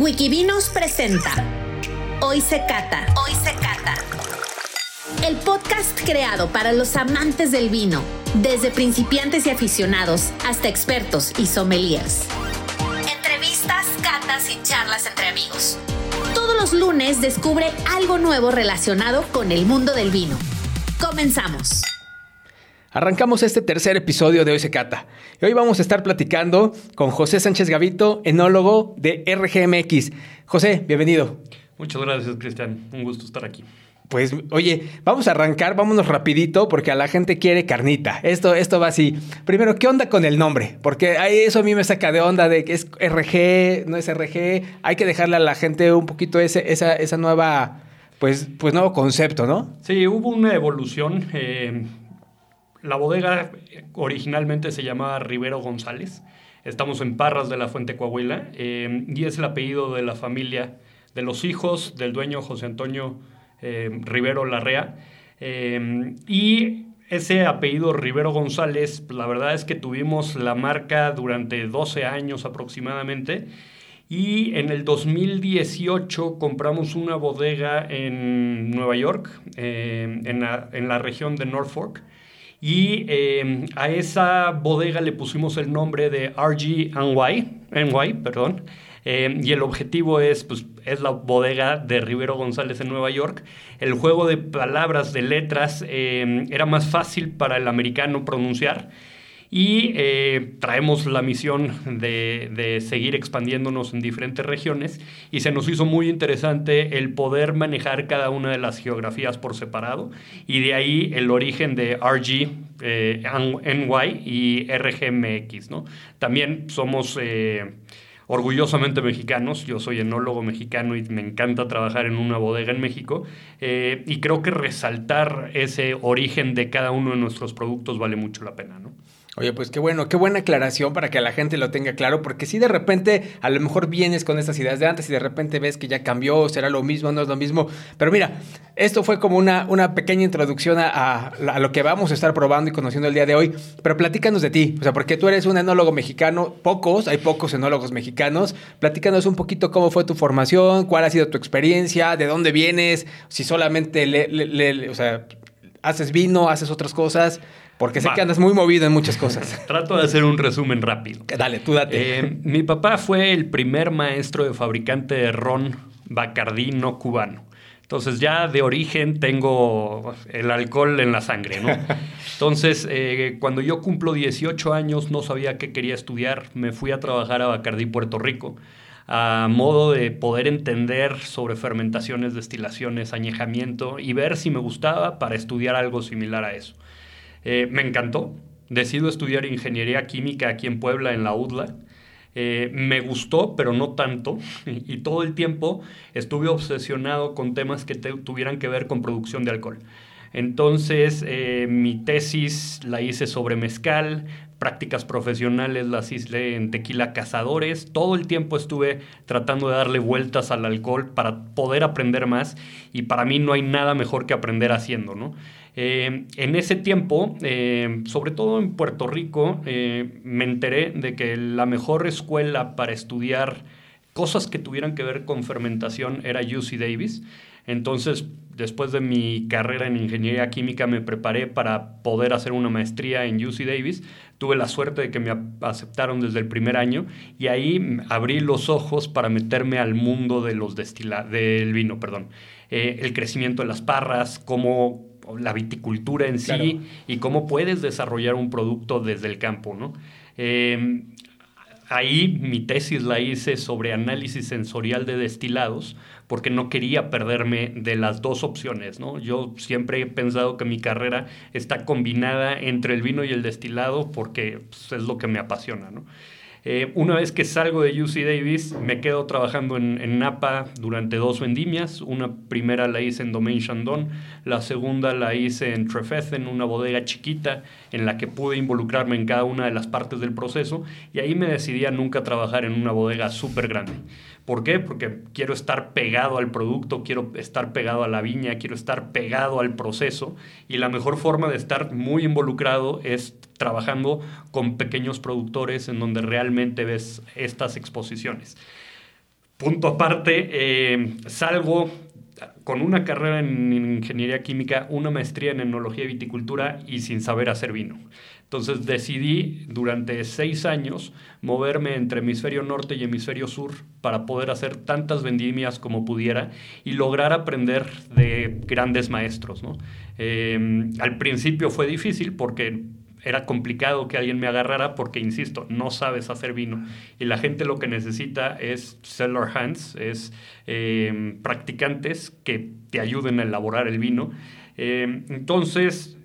Wikivinos presenta Hoy se cata. Hoy se cata. El podcast creado para los amantes del vino, desde principiantes y aficionados hasta expertos y sommeliers. Entrevistas, catas y charlas entre amigos. Todos los lunes descubre algo nuevo relacionado con el mundo del vino. Comenzamos. Arrancamos este tercer episodio de Hoy se Cata. Y hoy vamos a estar platicando con José Sánchez Gavito, enólogo de RGMX. José, bienvenido. Muchas gracias, Cristian. Un gusto estar aquí. Pues, oye, vamos a arrancar, vámonos rapidito, porque a la gente quiere carnita. Esto, esto va así. Primero, ¿qué onda con el nombre? Porque eso a mí me saca de onda de que es RG, no es RG. Hay que dejarle a la gente un poquito ese, esa, esa nueva, pues, pues nuevo concepto, ¿no? Sí, hubo una evolución. Eh, la bodega originalmente se llamaba Rivero González. Estamos en Parras de la Fuente Coahuila eh, y es el apellido de la familia, de los hijos del dueño José Antonio eh, Rivero Larrea. Eh, y ese apellido Rivero González, la verdad es que tuvimos la marca durante 12 años aproximadamente. Y en el 2018 compramos una bodega en Nueva York, en la, en la región de Norfolk. Y eh, a esa bodega le pusimos el nombre de RG NY, perdón. Eh, y el objetivo es, pues, es la bodega de Rivero González en Nueva York. El juego de palabras, de letras, eh, era más fácil para el americano pronunciar y eh, traemos la misión de, seguir expandiéndonos en diferentes regiones y se nos hizo muy interesante el poder manejar cada una de las geografías por separado y de ahí el origen de RG, eh, NY y RGMX. ¿no? También somos... Eh, orgullosamente mexicanos. Yo soy enólogo mexicano y me encanta trabajar en una bodega en México. y creo que resaltar ese origen de cada uno de nuestros productos vale mucho la pena, ¿no? Oye, pues qué bueno, qué buena aclaración para que la gente lo tenga claro, porque si de repente a lo mejor vienes con estas ideas de antes y de repente ves que ya cambió, será lo mismo, no es lo mismo. Pero mira, esto fue como una, una pequeña introducción a, a, lo que vamos a estar probando y conociendo el día de hoy. Pero platícanos de ti, o sea, porque tú eres un enólogo mexicano, pocos, hay pocos enólogos mexicanos. Platícanos un poquito cómo fue tu formación, cuál ha sido tu experiencia, de dónde vienes, si solamente le, o sea, haces vino, haces otras cosas. Porque sé que andas muy movido en muchas cosas. Trato de hacer un resumen rápido. Dale, tú date. Eh, mi papá fue el primer maestro de fabricante de ron bacardí no cubano. Entonces ya de origen tengo el alcohol en la sangre, ¿no? Entonces, eh, cuando yo cumplo 18 años, no sabía qué quería estudiar. Me fui a trabajar a Bacardí, Puerto Rico, a modo de poder entender sobre fermentaciones, destilaciones, añejamiento y ver si me gustaba para estudiar algo similar a eso. Eh, me encantó. Decido estudiar ingeniería química aquí en Puebla, en la UDLA. Eh, me gustó, pero no tanto. Y, todo el tiempo estuve obsesionado con temas que tuvieran que ver con producción de alcohol. Entonces, eh, mi tesis la hice sobre mezcal, prácticas profesionales las hice en tequila cazadores. Todo el tiempo estuve tratando de darle vueltas al alcohol para poder aprender más. Y para mí no hay nada mejor que aprender haciendo, ¿no? Eh, en ese tiempo, eh, sobre todo en Puerto Rico, eh, me enteré de que la mejor escuela para estudiar cosas que tuvieran que ver con fermentación era UC Davis. Entonces, después de mi carrera en ingeniería química, me preparé para poder hacer una maestría en UC Davis. Tuve la suerte de que me aceptaron desde el primer año y ahí abrí los ojos para meterme al mundo de los del vino, perdón. el crecimiento de las parras, cómo la viticultura en sí y cómo puedes desarrollar un producto desde el campo, ¿no? Em, ahí mi tesis la hice sobre análisis sensorial de destilados, porque no quería perderme de las dos opciones, ¿no? Yo siempre he pensado que mi carrera está combinada entre el vino y el destilado porque pues, es lo que me apasiona, ¿no? Eh, una vez que salgo de UC Davis, me quedo trabajando en, Napa durante dos vendimias. Una primera la hice en Domaine Chandon, la segunda la hice en Trefeth, en una bodega chiquita en la que pude involucrarme en cada una de las partes del proceso y ahí me decidí a nunca trabajar en una bodega súper grande. ¿Por qué? Porque quiero estar pegado al producto, quiero estar pegado a la viña, quiero estar pegado al proceso y la mejor forma de estar muy involucrado es trabajando con pequeños productores en donde realmente ves estas exposiciones. punto aparte, eh, salgo con una carrera en ingeniería química, una maestría en enología y viticultura y sin saber hacer vino. Entonces decidí durante seis años moverme entre hemisferio norte y hemisferio sur para poder hacer tantas vendimias como pudiera y lograr aprender de grandes maestros. Em, al principio fue difícil porque era complicado que alguien me agarrara porque, insisto, no sabes hacer vino. Y la gente lo que necesita es seller hands, es em, practicantes que te ayuden a elaborar el vino. Em, entonces,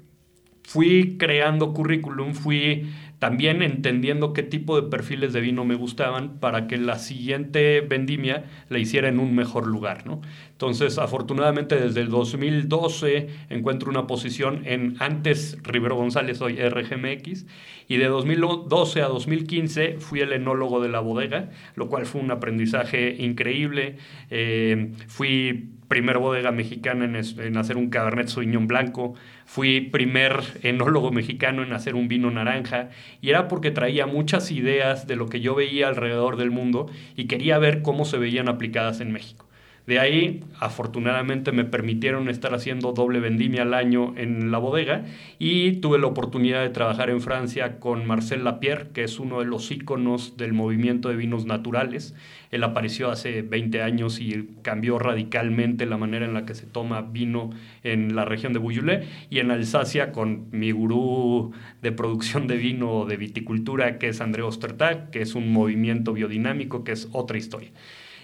fui creando currículum, fui también entendiendo qué tipo de perfiles de vino me gustaban para que la siguiente vendimia la hiciera en un mejor lugar, ¿no? Entonces, afortunadamente, desde el 2012 encuentro una posición en antes Rivero González, hoy RGMX, y de 2012 a 2015 fui el enólogo de la bodega, lo cual fue un aprendizaje increíble. Eh, fui primer bodega mexicana en, hacer un Cabernet Sauvignon blanco, fui primer enólogo mexicano en hacer un vino naranja, y era porque traía muchas ideas de lo que yo veía alrededor del mundo y quería ver cómo se veían aplicadas en México. De ahí, afortunadamente, me permitieron estar haciendo doble vendimia al año en la bodega y tuve la oportunidad de trabajar en Francia con Marcel Lapierre, que es uno de los íconos del movimiento de vinos naturales. Él apareció hace 20 años y cambió radicalmente la manera en la que se toma vino en la región de Bouillé y en Alsacia con mi gurú de producción de vino de viticultura, que es André Ostertag, que es un movimiento biodinámico, que es otra historia.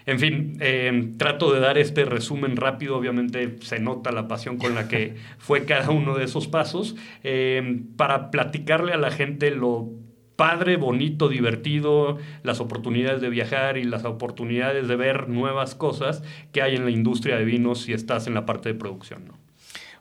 En fin, em, trato de dar este resumen rápido, obviamente se nota la pasión con la que fue cada uno de esos pasos, em, para platicarle a la gente lo padre, bonito, divertido, las oportunidades de viajar y las oportunidades de ver nuevas cosas que hay en la industria de vinos si estás en la parte de producción. ¿no?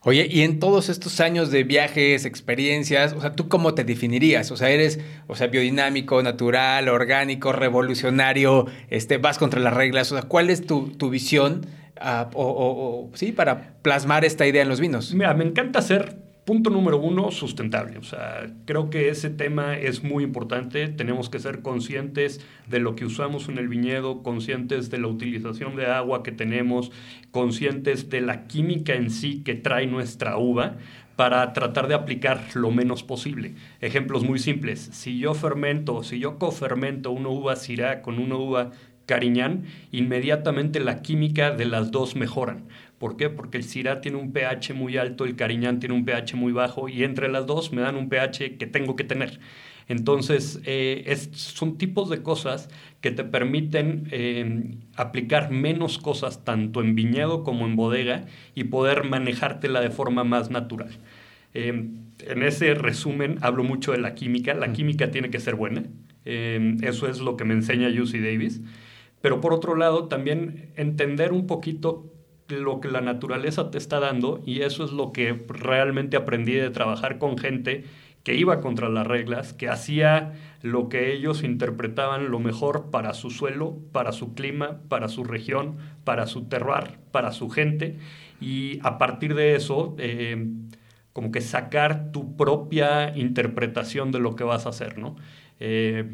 Oye, y en todos estos años de viajes, experiencias, o sea, ¿tú cómo te definirías? O sea, eres, o sea, biodinámico, natural, orgánico, revolucionario, este, vas contra las reglas, o sea, ¿cuál es tu, visión ah, o, sí, para plasmar esta idea en los vinos? Mira, me encanta ser Punto número uno, sustentable. O sea, creo que ese tema es muy importante. Tenemos que ser conscientes de lo que usamos en el viñedo, conscientes de la utilización de agua que tenemos, conscientes de la química en sí que trae nuestra uva para tratar de aplicar lo menos posible. Ejemplos muy simples. Si yo fermento, si yo cofermento una uva Syrah con una uva Cariñán, inmediatamente la química de las dos mejoran. ¿Por qué? Porque el Syrah tiene un pH muy alto, el Cariñán tiene un pH muy bajo y entre las dos me dan un pH que tengo que tener. Entonces, eh, son tipos de cosas que te permiten eh, aplicar menos cosas tanto en viñedo como en bodega y poder manejártela de forma más natural. Eh, en ese resumen hablo mucho de la química. La química tiene que ser buena. eso es lo que me enseña Lucy Davis. Pero por otro lado, también entender un poquito lo que la naturaleza te está dando y eso es lo que realmente aprendí de trabajar con gente que iba contra las reglas, que hacía lo que ellos interpretaban lo mejor para su suelo, para su clima, para su región, para su terroir, para su gente y a partir de eso eh, como que sacar tu propia interpretación de lo que vas a hacer, ¿no? Eh,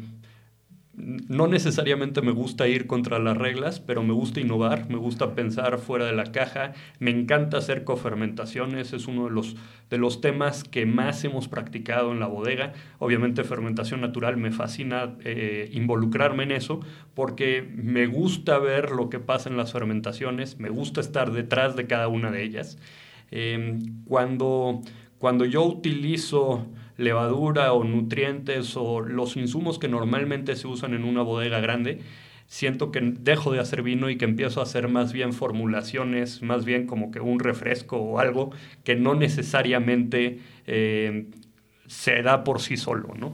no necesariamente me gusta ir contra las reglas, pero me gusta innovar, me gusta pensar fuera de la caja, me encanta hacer cofermentaciones, es uno de los, de los temas que más hemos practicado en la bodega. Obviamente fermentación natural, me fascina eh, involucrarme en eso porque me gusta ver lo que pasa en las fermentaciones, me gusta estar detrás de cada una de ellas. Em, cuando, cuando yo utilizo levadura o nutrientes o los insumos que normalmente se usan en una bodega grande, siento que dejo de hacer vino y que empiezo a hacer más bien formulaciones, más bien como que un refresco o algo que no necesariamente eh, se da por sí solo, ¿no?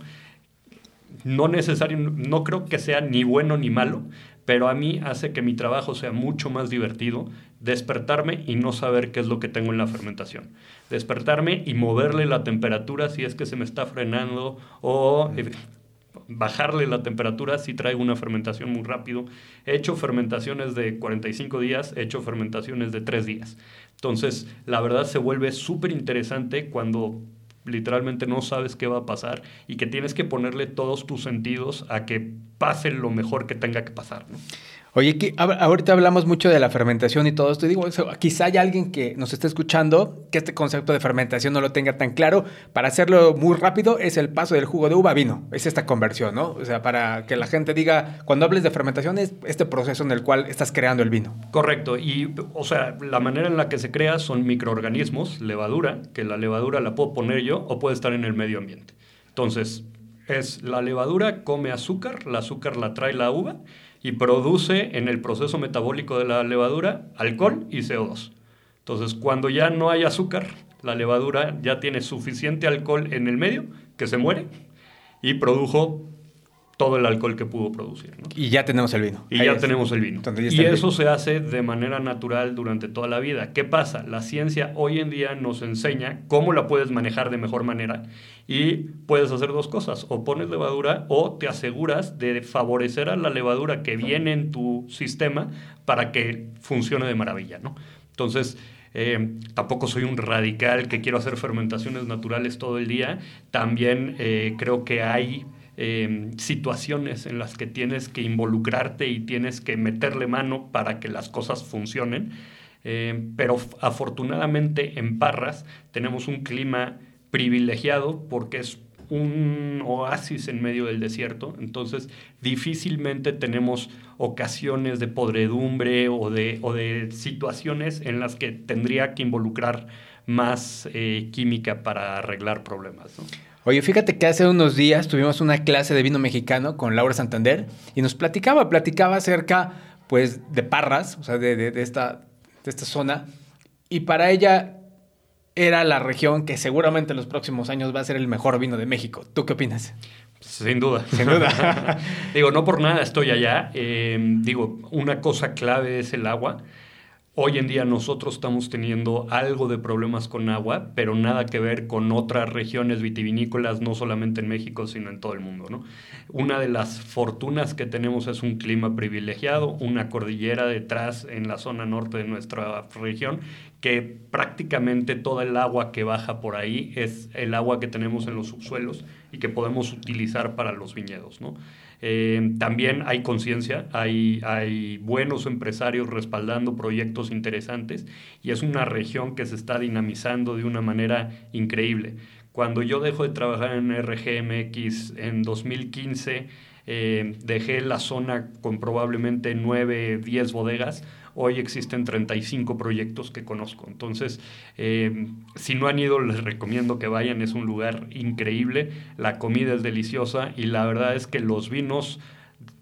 No, necesario, no creo que sea ni bueno ni malo, pero a mí hace que mi trabajo sea mucho más divertido despertarme y no saber qué es lo que tengo en la fermentación. Despertarme y moverle la temperatura si es que se me está frenando o eh, bajarle la temperatura si traigo una fermentación muy rápido. He hecho fermentaciones de 45 días, he hecho fermentaciones de 3 días. Entonces, la verdad se vuelve súper interesante cuando literalmente no sabes qué va a pasar y que tienes que ponerle todos tus sentidos a que pase lo mejor que tenga que pasar. Oye, ahorita hablamos mucho de la fermentación y todo esto. digo, quizá hay alguien que nos esté escuchando que este concepto de fermentación no lo tenga tan claro. Para hacerlo muy rápido, es el paso del jugo de uva a vino. Es esta conversión, ¿no? O sea, para que la gente diga, cuando hables de fermentación, es este proceso en el cual estás creando el vino. Correcto. Y, o sea, la manera en la que se crea son microorganismos, levadura, que la levadura la puedo poner yo o puede estar en el medio ambiente. Entonces, es la levadura come azúcar, la azúcar la trae la uva y produce en el proceso metabólico de la levadura alcohol y CO2. Entonces, cuando ya no hay azúcar, la levadura ya tiene suficiente alcohol en el medio que se muere y produjo todo el alcohol que pudo producir. Y ya tenemos el vino. Y ya tenemos el vino. y eso se hace de manera natural durante toda la vida. ¿Qué pasa? La ciencia hoy en día nos enseña cómo la puedes manejar de mejor manera y puedes hacer dos cosas. O pones levadura o te aseguras de favorecer a la levadura que viene en tu sistema para que funcione de maravilla. ¿no? Entonces, eh, tampoco soy un radical que quiero hacer fermentaciones naturales todo el día. También eh, creo que hay Em, situaciones en las que tienes que involucrarte y tienes que meterle mano para que las cosas funcionen. Em, pero afortunadamente en Parras tenemos un clima privilegiado porque es un oasis en medio del desierto, entonces difícilmente tenemos ocasiones de podredumbre o de, o de situaciones en las que tendría que involucrar más eh, química para arreglar problemas. ¿no? Oye, fíjate que hace unos días tuvimos una clase de vino mexicano con Laura Santander y nos platicaba, platicaba acerca pues de Parras, o sea, de, esta, de esta zona, y para ella era la región que seguramente en los próximos años va a ser el mejor vino de México. ¿Tú qué opinas? Sin duda. Sin duda. digo, no por nada estoy allá. Eh, digo, una cosa clave es el agua. Hoy en día nosotros estamos teniendo algo de problemas con agua, pero nada que ver con otras regiones vitivinícolas, no solamente en México, sino en todo el mundo. ¿no? Una de las fortunas que tenemos es un clima privilegiado, una cordillera detrás en la zona norte de nuestra región, que prácticamente toda el agua que baja por ahí es el agua que tenemos en los subsuelos y que podemos utilizar para los viñedos. ¿no? Eh, también hay conciencia, hay, hay buenos empresarios respaldando proyectos interesantes y es una región que se está dinamizando de una manera increíble. Cuando yo dejo de trabajar en RGMX en 2015, eh, dejé la zona con probablemente 9, 10 bodegas Hoy existen 35 proyectos que conozco. Entonces, eh, si no han ido, les recomiendo que vayan. Es un lugar increíble. La comida es deliciosa y la verdad es que los vinos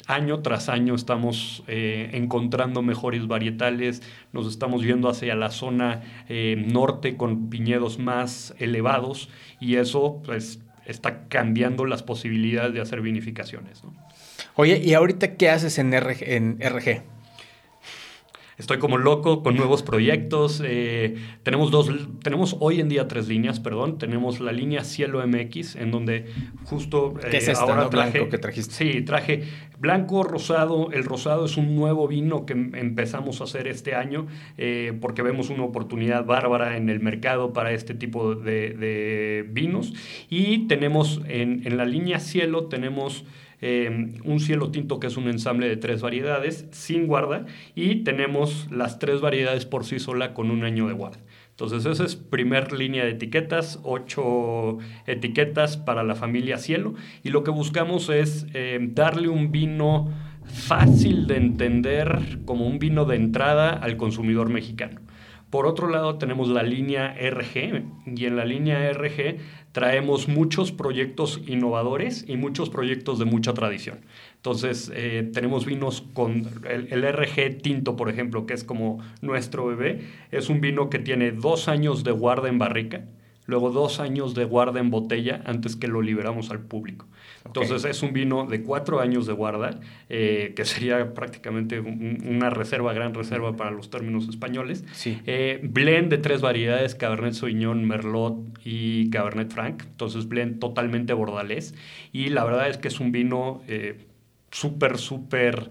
año tras año estamos eh, encontrando mejores varietales, nos estamos yendo hacia la zona eh, norte con viñedos más elevados y eso pues está cambiando las posibilidades de hacer vinificaciones. Oye, ¿y ahorita qué haces en RG? Estoy como loco con nuevos proyectos. Eh, tenemos, dos, tenemos hoy en día tres líneas, perdón. Tenemos la línea Cielo MX, en donde justo ¿Qué es eh, ahora blanco que trajiste? Sí, traje blanco, rosado. El rosado es un nuevo vino que empezamos a hacer este año eh, porque vemos una oportunidad bárbara en el mercado para este tipo de, vinos. Y tenemos en, en la línea Cielo, tenemos... Em, un cielo tinto que es un ensamble de tres variedades sin guarda y tenemos las tres variedades por sí sola con un año de guarda. Entonces esa es primer línea de etiquetas, ocho etiquetas para la familia cielo y lo que buscamos es em, darle un vino fácil de entender como un vino de entrada al consumidor mexicano. Por otro lado, tenemos la línea RG y en la línea RG traemos muchos proyectos innovadores y muchos proyectos de mucha tradición. Entonces, eh, tenemos vinos con el, el, RG tinto, por ejemplo, que es como nuestro bebé. Es un vino que tiene dos años de guarda en barrica, luego dos años de guarda en botella antes que lo liberamos al público. Entonces es un vino de cuatro años de guarda, eh, que sería prácticamente una reserva, gran reserva para los términos españoles. Eh, blend de tres variedades, Cabernet Sauvignon, Merlot y Cabernet Franc. Entonces blend totalmente bordalés. Y la verdad es que es un vino... Eh, súper, súper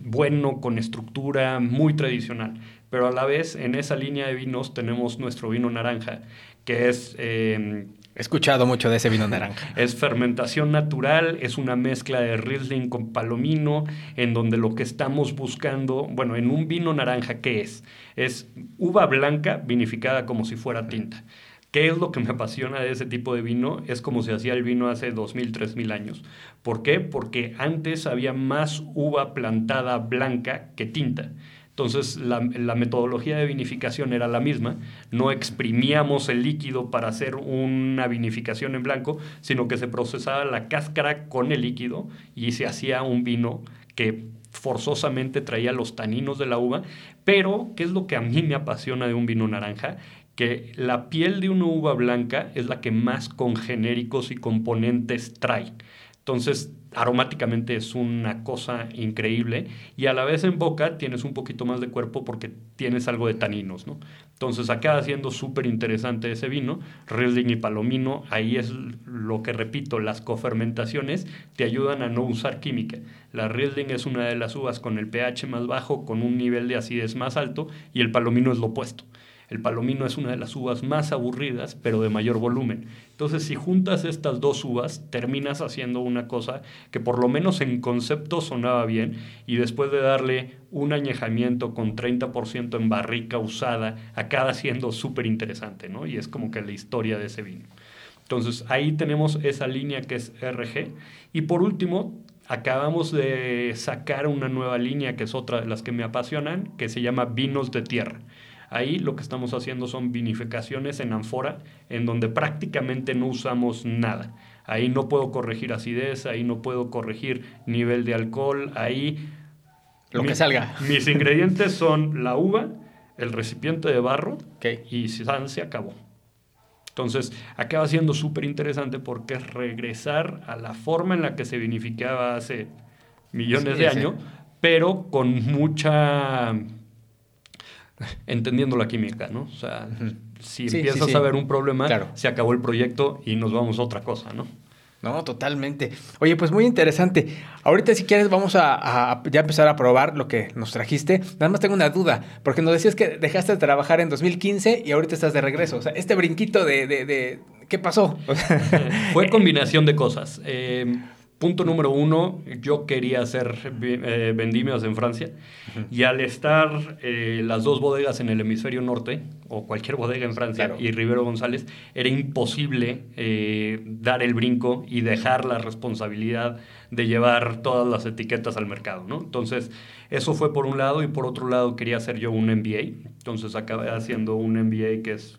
bueno, con estructura, muy tradicional. Pero a la vez, en esa línea de vinos tenemos nuestro vino naranja, que es He escuchado mucho de ese vino naranja. es fermentación natural, es una mezcla de Riesling con palomino, en donde lo que estamos buscando, bueno, en un vino naranja, ¿qué es? Es uva blanca vinificada como si fuera tinta. ¿Qué es lo que me apasiona de ese tipo de vino? Es como se hacía el vino hace 2.000, 3.000 años. ¿Por qué? Porque antes había más uva plantada blanca que tinta. Entonces la, metodología de vinificación era la misma, no exprimíamos el líquido para hacer una vinificación en blanco, sino que se procesaba la cáscara con el líquido y se hacía un vino que forzosamente traía los taninos de la uva, pero ¿qué es lo que a mí me apasiona de un vino naranja? Que la piel de una uva blanca es la que más congenéricos y componentes trae. Entonces, aromáticamente es una cosa increíble y a la vez en boca tienes un poquito más de cuerpo porque tienes algo de taninos, ¿no? Entonces acaba siendo súper interesante ese vino, Riesling y Palomino, ahí es lo que repito, las cofermentaciones te ayudan a no usar química. La Riesling es una de las uvas con el pH más bajo, con un nivel de acidez más alto y el Palomino es lo opuesto. El palomino es una de las uvas más aburridas, pero de mayor volumen. Entonces, si juntas estas dos uvas, terminas haciendo una cosa que por lo menos en concepto sonaba bien y después de darle un añejamiento con 30% en barrica usada, acaba siendo súper interesante, ¿no? Y es como que la historia de ese vino. Entonces, ahí tenemos esa línea que es RG. Y por último, acabamos de sacar una nueva línea que es otra de las que me apasionan, que se llama vinos de tierra. Ahí lo que estamos haciendo son vinificaciones en ánfora, en donde prácticamente no usamos nada. Ahí no puedo corregir acidez, ahí no puedo corregir nivel de alcohol, ahí... Lo que salga. Mis ingredientes son la uva, el recipiente de barro y se acabó. Entonces, acaba siendo súper interesante porque es regresar a la forma en la que se vinificaba hace millones de años, pero con mucha entendiendo la química, ¿no? O sea, si empiezas a ver un problema, se acabó el proyecto y nos vamos a otra cosa, ¿no? No, totalmente. Oye, pues muy interesante. Ahorita si quieres vamos a, ya empezar a probar lo que nos trajiste. Nada más tengo una duda, porque nos decías que dejaste de trabajar en 2015 y ahorita estás de regreso. O sea, este brinquito de... de, de ¿Qué pasó? Fue combinación de cosas. Eh, Punto número uno, yo quería hacer eh, vendimias en Francia y al estar eh, las dos bodegas en el hemisferio norte, o cualquier bodega en Francia, y Rivero González, era imposible eh, dar el brinco y dejar la responsabilidad de llevar todas las etiquetas al mercado. ¿no? Entonces, eso fue por un lado y por otro lado quería hacer yo un MBA. Entonces acabé haciendo un MBA que es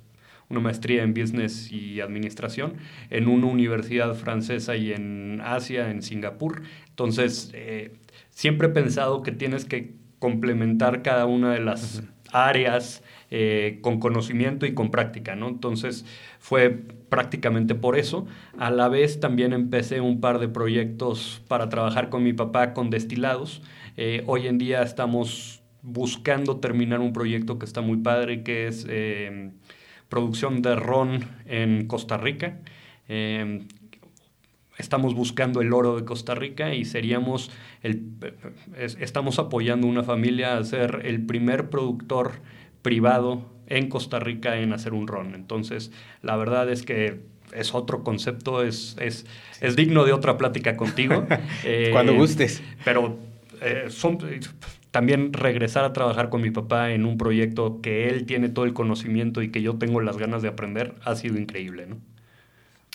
una maestría en Business y Administración en una universidad francesa y en Asia, en Singapur. Entonces, eh, siempre he pensado que tienes que complementar cada una de las áreas eh, con conocimiento y con práctica, ¿no? Entonces, fue prácticamente por eso. A la vez también empecé un par de proyectos para trabajar con mi papá con destilados. Eh, hoy en día estamos buscando terminar un proyecto que está muy padre, que es producción de ron en Costa Rica. Em, estamos buscando el oro de Costa Rica y seríamos el, estamos apoyando una familia a ser el primer productor privado en Costa Rica en hacer un ron. Entonces, la verdad es que es otro concepto, es, es, es digno de otra plática contigo. Cuando eh, gustes. Pero eh, son, también regresar a trabajar con mi papá en un proyecto que él tiene todo el conocimiento y que yo tengo las ganas de aprender ha sido increíble, ¿no?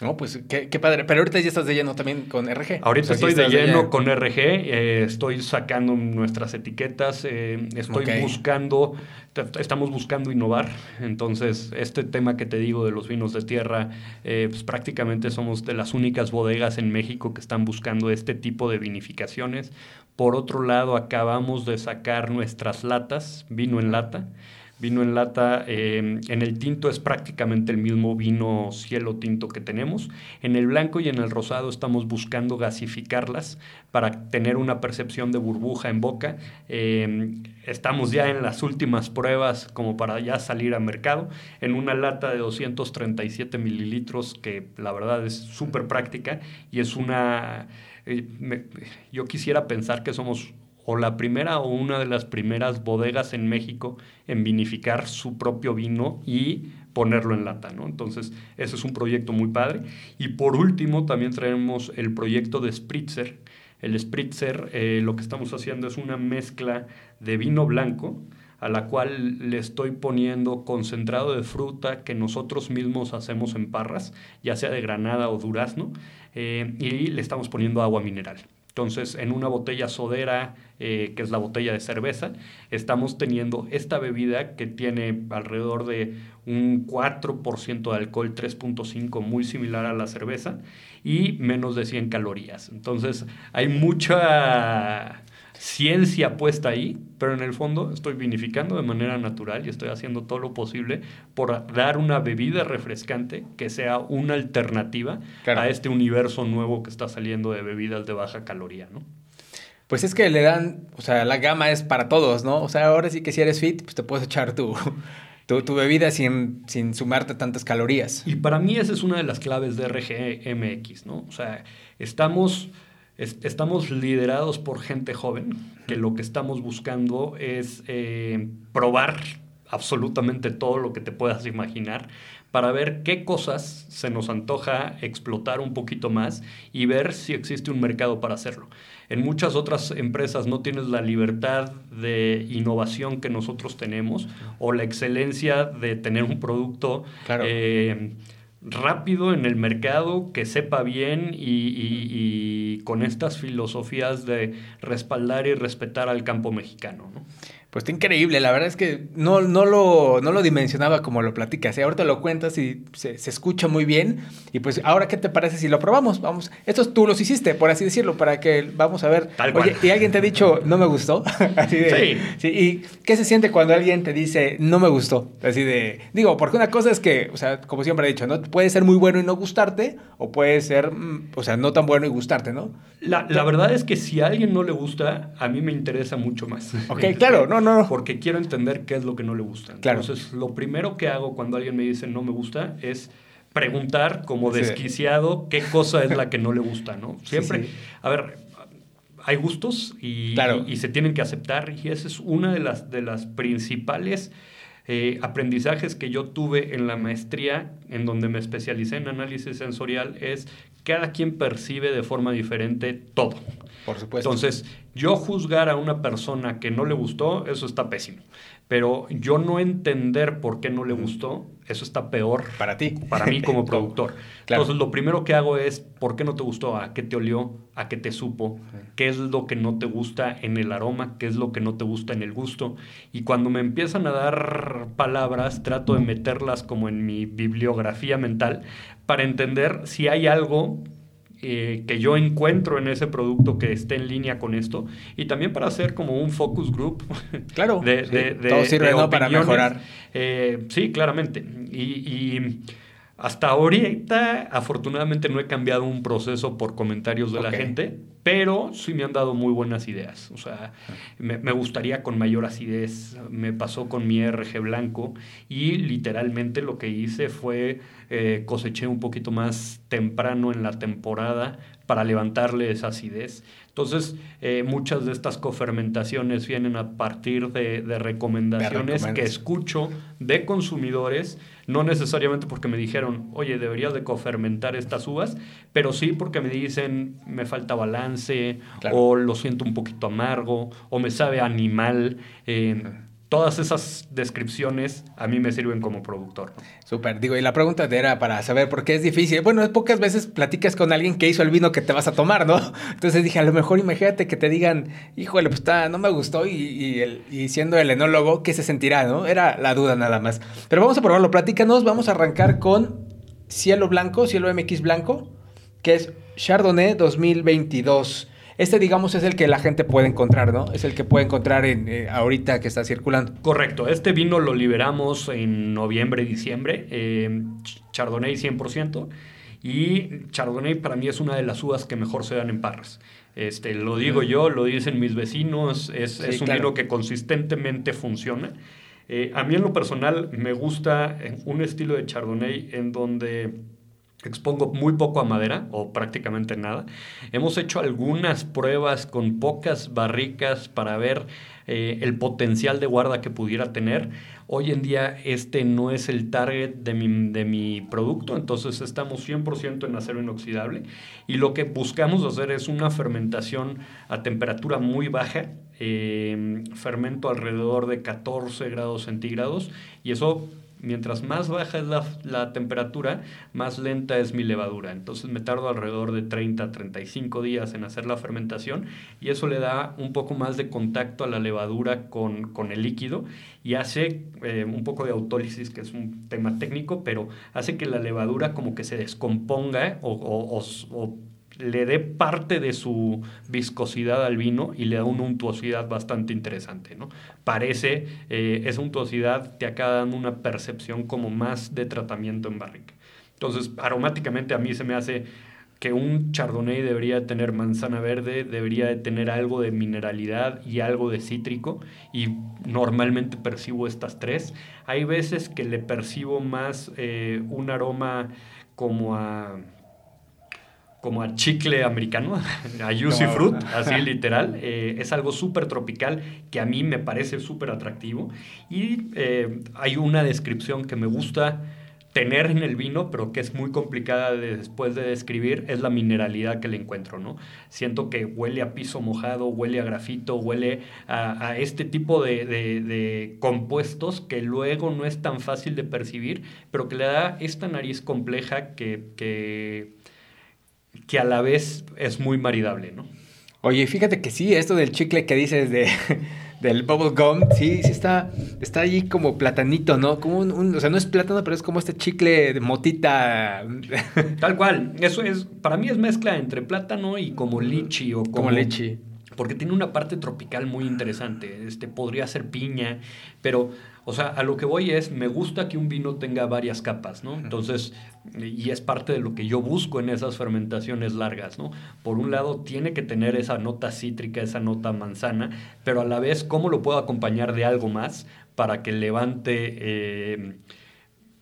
No, pues qué, padre. Pero ahorita ya estás de lleno también con RG. Ahorita estoy de lleno con RG. Eh, estoy sacando nuestras etiquetas. Eh, estoy buscando, estamos buscando innovar. Entonces, este tema que te digo de los vinos de tierra, eh, pues prácticamente somos de las únicas bodegas en México que están buscando este tipo de vinificaciones. Por otro lado, acabamos de sacar nuestras latas, vino en lata. Vino en lata, em, en el tinto es prácticamente el mismo vino cielo tinto que tenemos. En el blanco y en el rosado estamos buscando gasificarlas para tener una percepción de burbuja en boca. Em, estamos ya en las últimas pruebas como para ya salir al mercado en una lata de 237 mililitros que la verdad es súper práctica y es una eh, yo quisiera pensar que somos o la primera o una de las primeras bodegas en México en vinificar su propio vino y ponerlo en lata, ¿no? Entonces, ese es un proyecto muy padre. Y por último, también traemos el proyecto de Spritzer. El Spritzer, eh, lo que estamos haciendo es una mezcla de vino blanco, a la cual le estoy poniendo concentrado de fruta que nosotros mismos hacemos en parras, ya sea de granada o durazno, eh, y le estamos poniendo agua mineral. Entonces, en una botella sodera, eh, que es la botella de cerveza, estamos teniendo esta bebida que tiene alrededor de un 4% de alcohol, 3.5, muy similar a la cerveza, y menos de 100 calorías. Entonces, hay mucha ciencia puesta ahí, pero en el fondo estoy vinificando de manera natural y estoy haciendo todo lo posible por dar una bebida refrescante que sea una alternativa a este universo nuevo que está saliendo de bebidas de baja caloría, ¿no? Pues es que le dan, o sea, la gama es para todos, ¿no? O sea, ahora sí que si eres fit, pues te puedes echar tu, tu, bebida sin, sin sumarte tantas calorías. Y para mí esa es una de las claves de RGMX, ¿no? O sea, estamos estamos liderados por gente joven, que lo que estamos buscando es eh, probar absolutamente todo lo que te puedas imaginar para ver qué cosas se nos antoja explotar un poquito más y ver si existe un mercado para hacerlo. En muchas otras empresas no tienes la libertad de innovación que nosotros tenemos o la excelencia de tener un producto eh, rápido en el mercado, que sepa bien y, con estas filosofías de respaldar y respetar al campo mexicano. ¿no? Pues está increíble, la verdad es que no, no, lo, no lo dimensionaba como lo platicas. ¿eh? Ahorita lo cuentas y se, escucha muy bien. Y pues, ahora, ¿qué te parece si lo probamos? Vamos, estos tú los hiciste, por así decirlo, para que vamos a ver. Tal Oye, ¿y alguien te ha dicho no me gustó? así de, sí. ¿Y qué se siente cuando alguien te dice no me gustó? Así de, digo, porque una cosa es que, o sea, como siempre he dicho, ¿no? Puede ser muy bueno y no gustarte, o puede ser, mm, o sea, no tan bueno y gustarte, ¿no? La, la verdad es que si a alguien no le gusta, a mí me interesa mucho más. Ok, claro, no, no, porque quiero entender qué es lo que no le gusta. Claro. Entonces, lo primero que hago cuando alguien me dice no me gusta es preguntar como desquiciado qué cosa es la que no le gusta, ¿no? Siempre, a ver, hay gustos y, y, se tienen que aceptar y esa es una de las, de las principales eh, aprendizajes que yo tuve en la maestría, en donde me especialicé en análisis sensorial, es cada quien percibe de forma diferente todo. Por supuesto. Entonces, yo juzgar a una persona que no le gustó, eso está pésimo. Pero yo no entender por qué no le gustó, eso está peor. Para ti. Para mí como productor. Entonces, lo primero que hago es, ¿por qué no te gustó? ¿A qué te olió? ¿A qué te supo? ¿Qué es lo que no te gusta en el aroma? ¿Qué es lo que no te gusta en el gusto? Y cuando me empiezan a dar palabras, trato de meterlas como en mi bibliografía mental para entender si hay algo eh, que yo encuentro en ese producto que esté en línea con esto y también para hacer como un focus group. Claro, de, todo sirve para mejorar. Eh, sí, claramente. y hasta ahorita, afortunadamente, no he cambiado un proceso por comentarios de la gente, pero sí me han dado muy buenas ideas. O sea, me, gustaría con mayor acidez. Me pasó con mi RG blanco y literalmente lo que hice fue eh, coseché un poquito más temprano en la temporada para levantarle esa acidez. Entonces, eh, muchas de estas cofermentaciones vienen a partir de, recomendaciones que escucho de consumidores, no necesariamente porque me dijeron, oye, deberías de cofermentar estas uvas, pero sí porque me dicen, me falta balance, o lo siento un poquito amargo, o me sabe animal. Eh, todas esas descripciones a mí me sirven como productor. Súper, digo, y la pregunta era para saber por qué es difícil. Bueno, pocas veces platicas con alguien que hizo el vino que te vas a tomar, ¿no? Entonces dije, a lo mejor imagínate que te digan, híjole, pues está, no me gustó, y, y siendo el enólogo, ¿qué se sentirá, no? Era la duda nada más. Pero vamos a probarlo, platícanos, vamos a arrancar con Cielo Blanco, Cielo MX Blanco, que es Chardonnay 2022. Este, digamos, es el que la gente puede encontrar, ¿no? Es el que puede encontrar en, eh, ahorita que está circulando. Correcto. Este vino lo liberamos en noviembre diciembre. Eh, Chardonnay 100%. Y Chardonnay para mí es una de las uvas que mejor se dan en parras. Este, lo digo yo, lo dicen mis vecinos, es, un vino que consistentemente funciona. Eh, a mí en lo personal me gusta un estilo de Chardonnay en donde expongo muy poco a madera o prácticamente nada. Hemos hecho algunas pruebas con pocas barricas para ver eh, el potencial de guarda que pudiera tener. Hoy en día este no es el target de mi, producto, entonces estamos 100% en acero inoxidable y lo que buscamos hacer es una fermentación a temperatura muy baja, eh, fermento alrededor de 14 grados centígrados y eso mientras más baja es la, temperatura, más lenta es mi levadura. Entonces me tardo alrededor de 30 a 35 días en hacer la fermentación y eso le da un poco más de contacto a la levadura con, el líquido y hace eh, un poco de autólisis, que es un tema técnico, pero hace que la levadura como que se descomponga o, o le dé parte de su viscosidad al vino y le da una untuosidad bastante interesante, ¿no? Parece, eh, esa untuosidad te acaba dando una percepción como más de tratamiento en barrica. Entonces, aromáticamente a mí se me hace que un chardonnay debería tener manzana verde, debería de tener algo de mineralidad y algo de cítrico y normalmente percibo estas tres. Hay veces que le percibo más eh, un aroma como a como a chicle americano, a juicy fruit, así literal. Eh, es algo súper tropical que a mí me parece súper atractivo. Y eh, hay una descripción que me gusta tener en el vino, pero que es muy complicada después de describir, es la mineralidad que le encuentro, ¿no? Siento que huele a piso mojado, huele a grafito, huele a, este tipo de, compuestos que luego no es tan fácil de percibir, pero que le da esta nariz compleja que que a la vez es muy maridable, ¿no? Oye, fíjate que sí, esto del chicle que dices de, del bubble gum, sí, sí está, está ahí como platanito, ¿no? Como un, o sea, no es plátano, pero es como este chicle de motita. Tal cual. Eso es, para mí es mezcla entre plátano y como lichi o como... Como lichi. Porque tiene una parte tropical muy interesante. Este, podría ser piña, pero o sea, a lo que voy es, me gusta que un vino tenga varias capas, ¿no? Entonces, y es parte de lo que yo busco en esas fermentaciones largas, ¿no? Por un lado, tiene que tener esa nota cítrica, esa nota manzana, pero a la vez, ¿cómo lo puedo acompañar de algo más para que levante... Eh,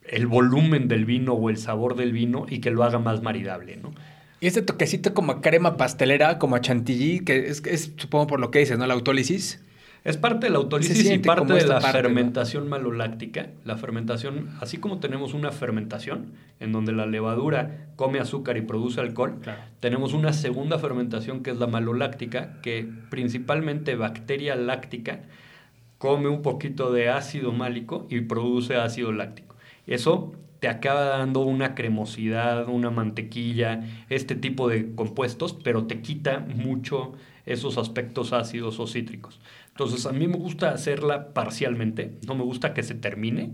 el volumen del vino o el sabor del vino y que lo haga más maridable, ¿no? Y este toquecito como a crema pastelera, como a chantilly, que es, es supongo por lo que dices, ¿no? La autólisis. Es parte de la autólisis y parte de la fermentación maloláctica. La fermentación, así como tenemos una fermentación en donde la levadura come azúcar y produce alcohol, tenemos una segunda fermentación que es la maloláctica, que principalmente bacteria láctica come un poquito de ácido málico y produce ácido láctico. Eso te acaba dando una cremosidad, una mantequilla, este tipo de compuestos, pero te quita mucho esos aspectos ácidos o cítricos. Entonces, a mí me gusta hacerla parcialmente, no me gusta que se termine,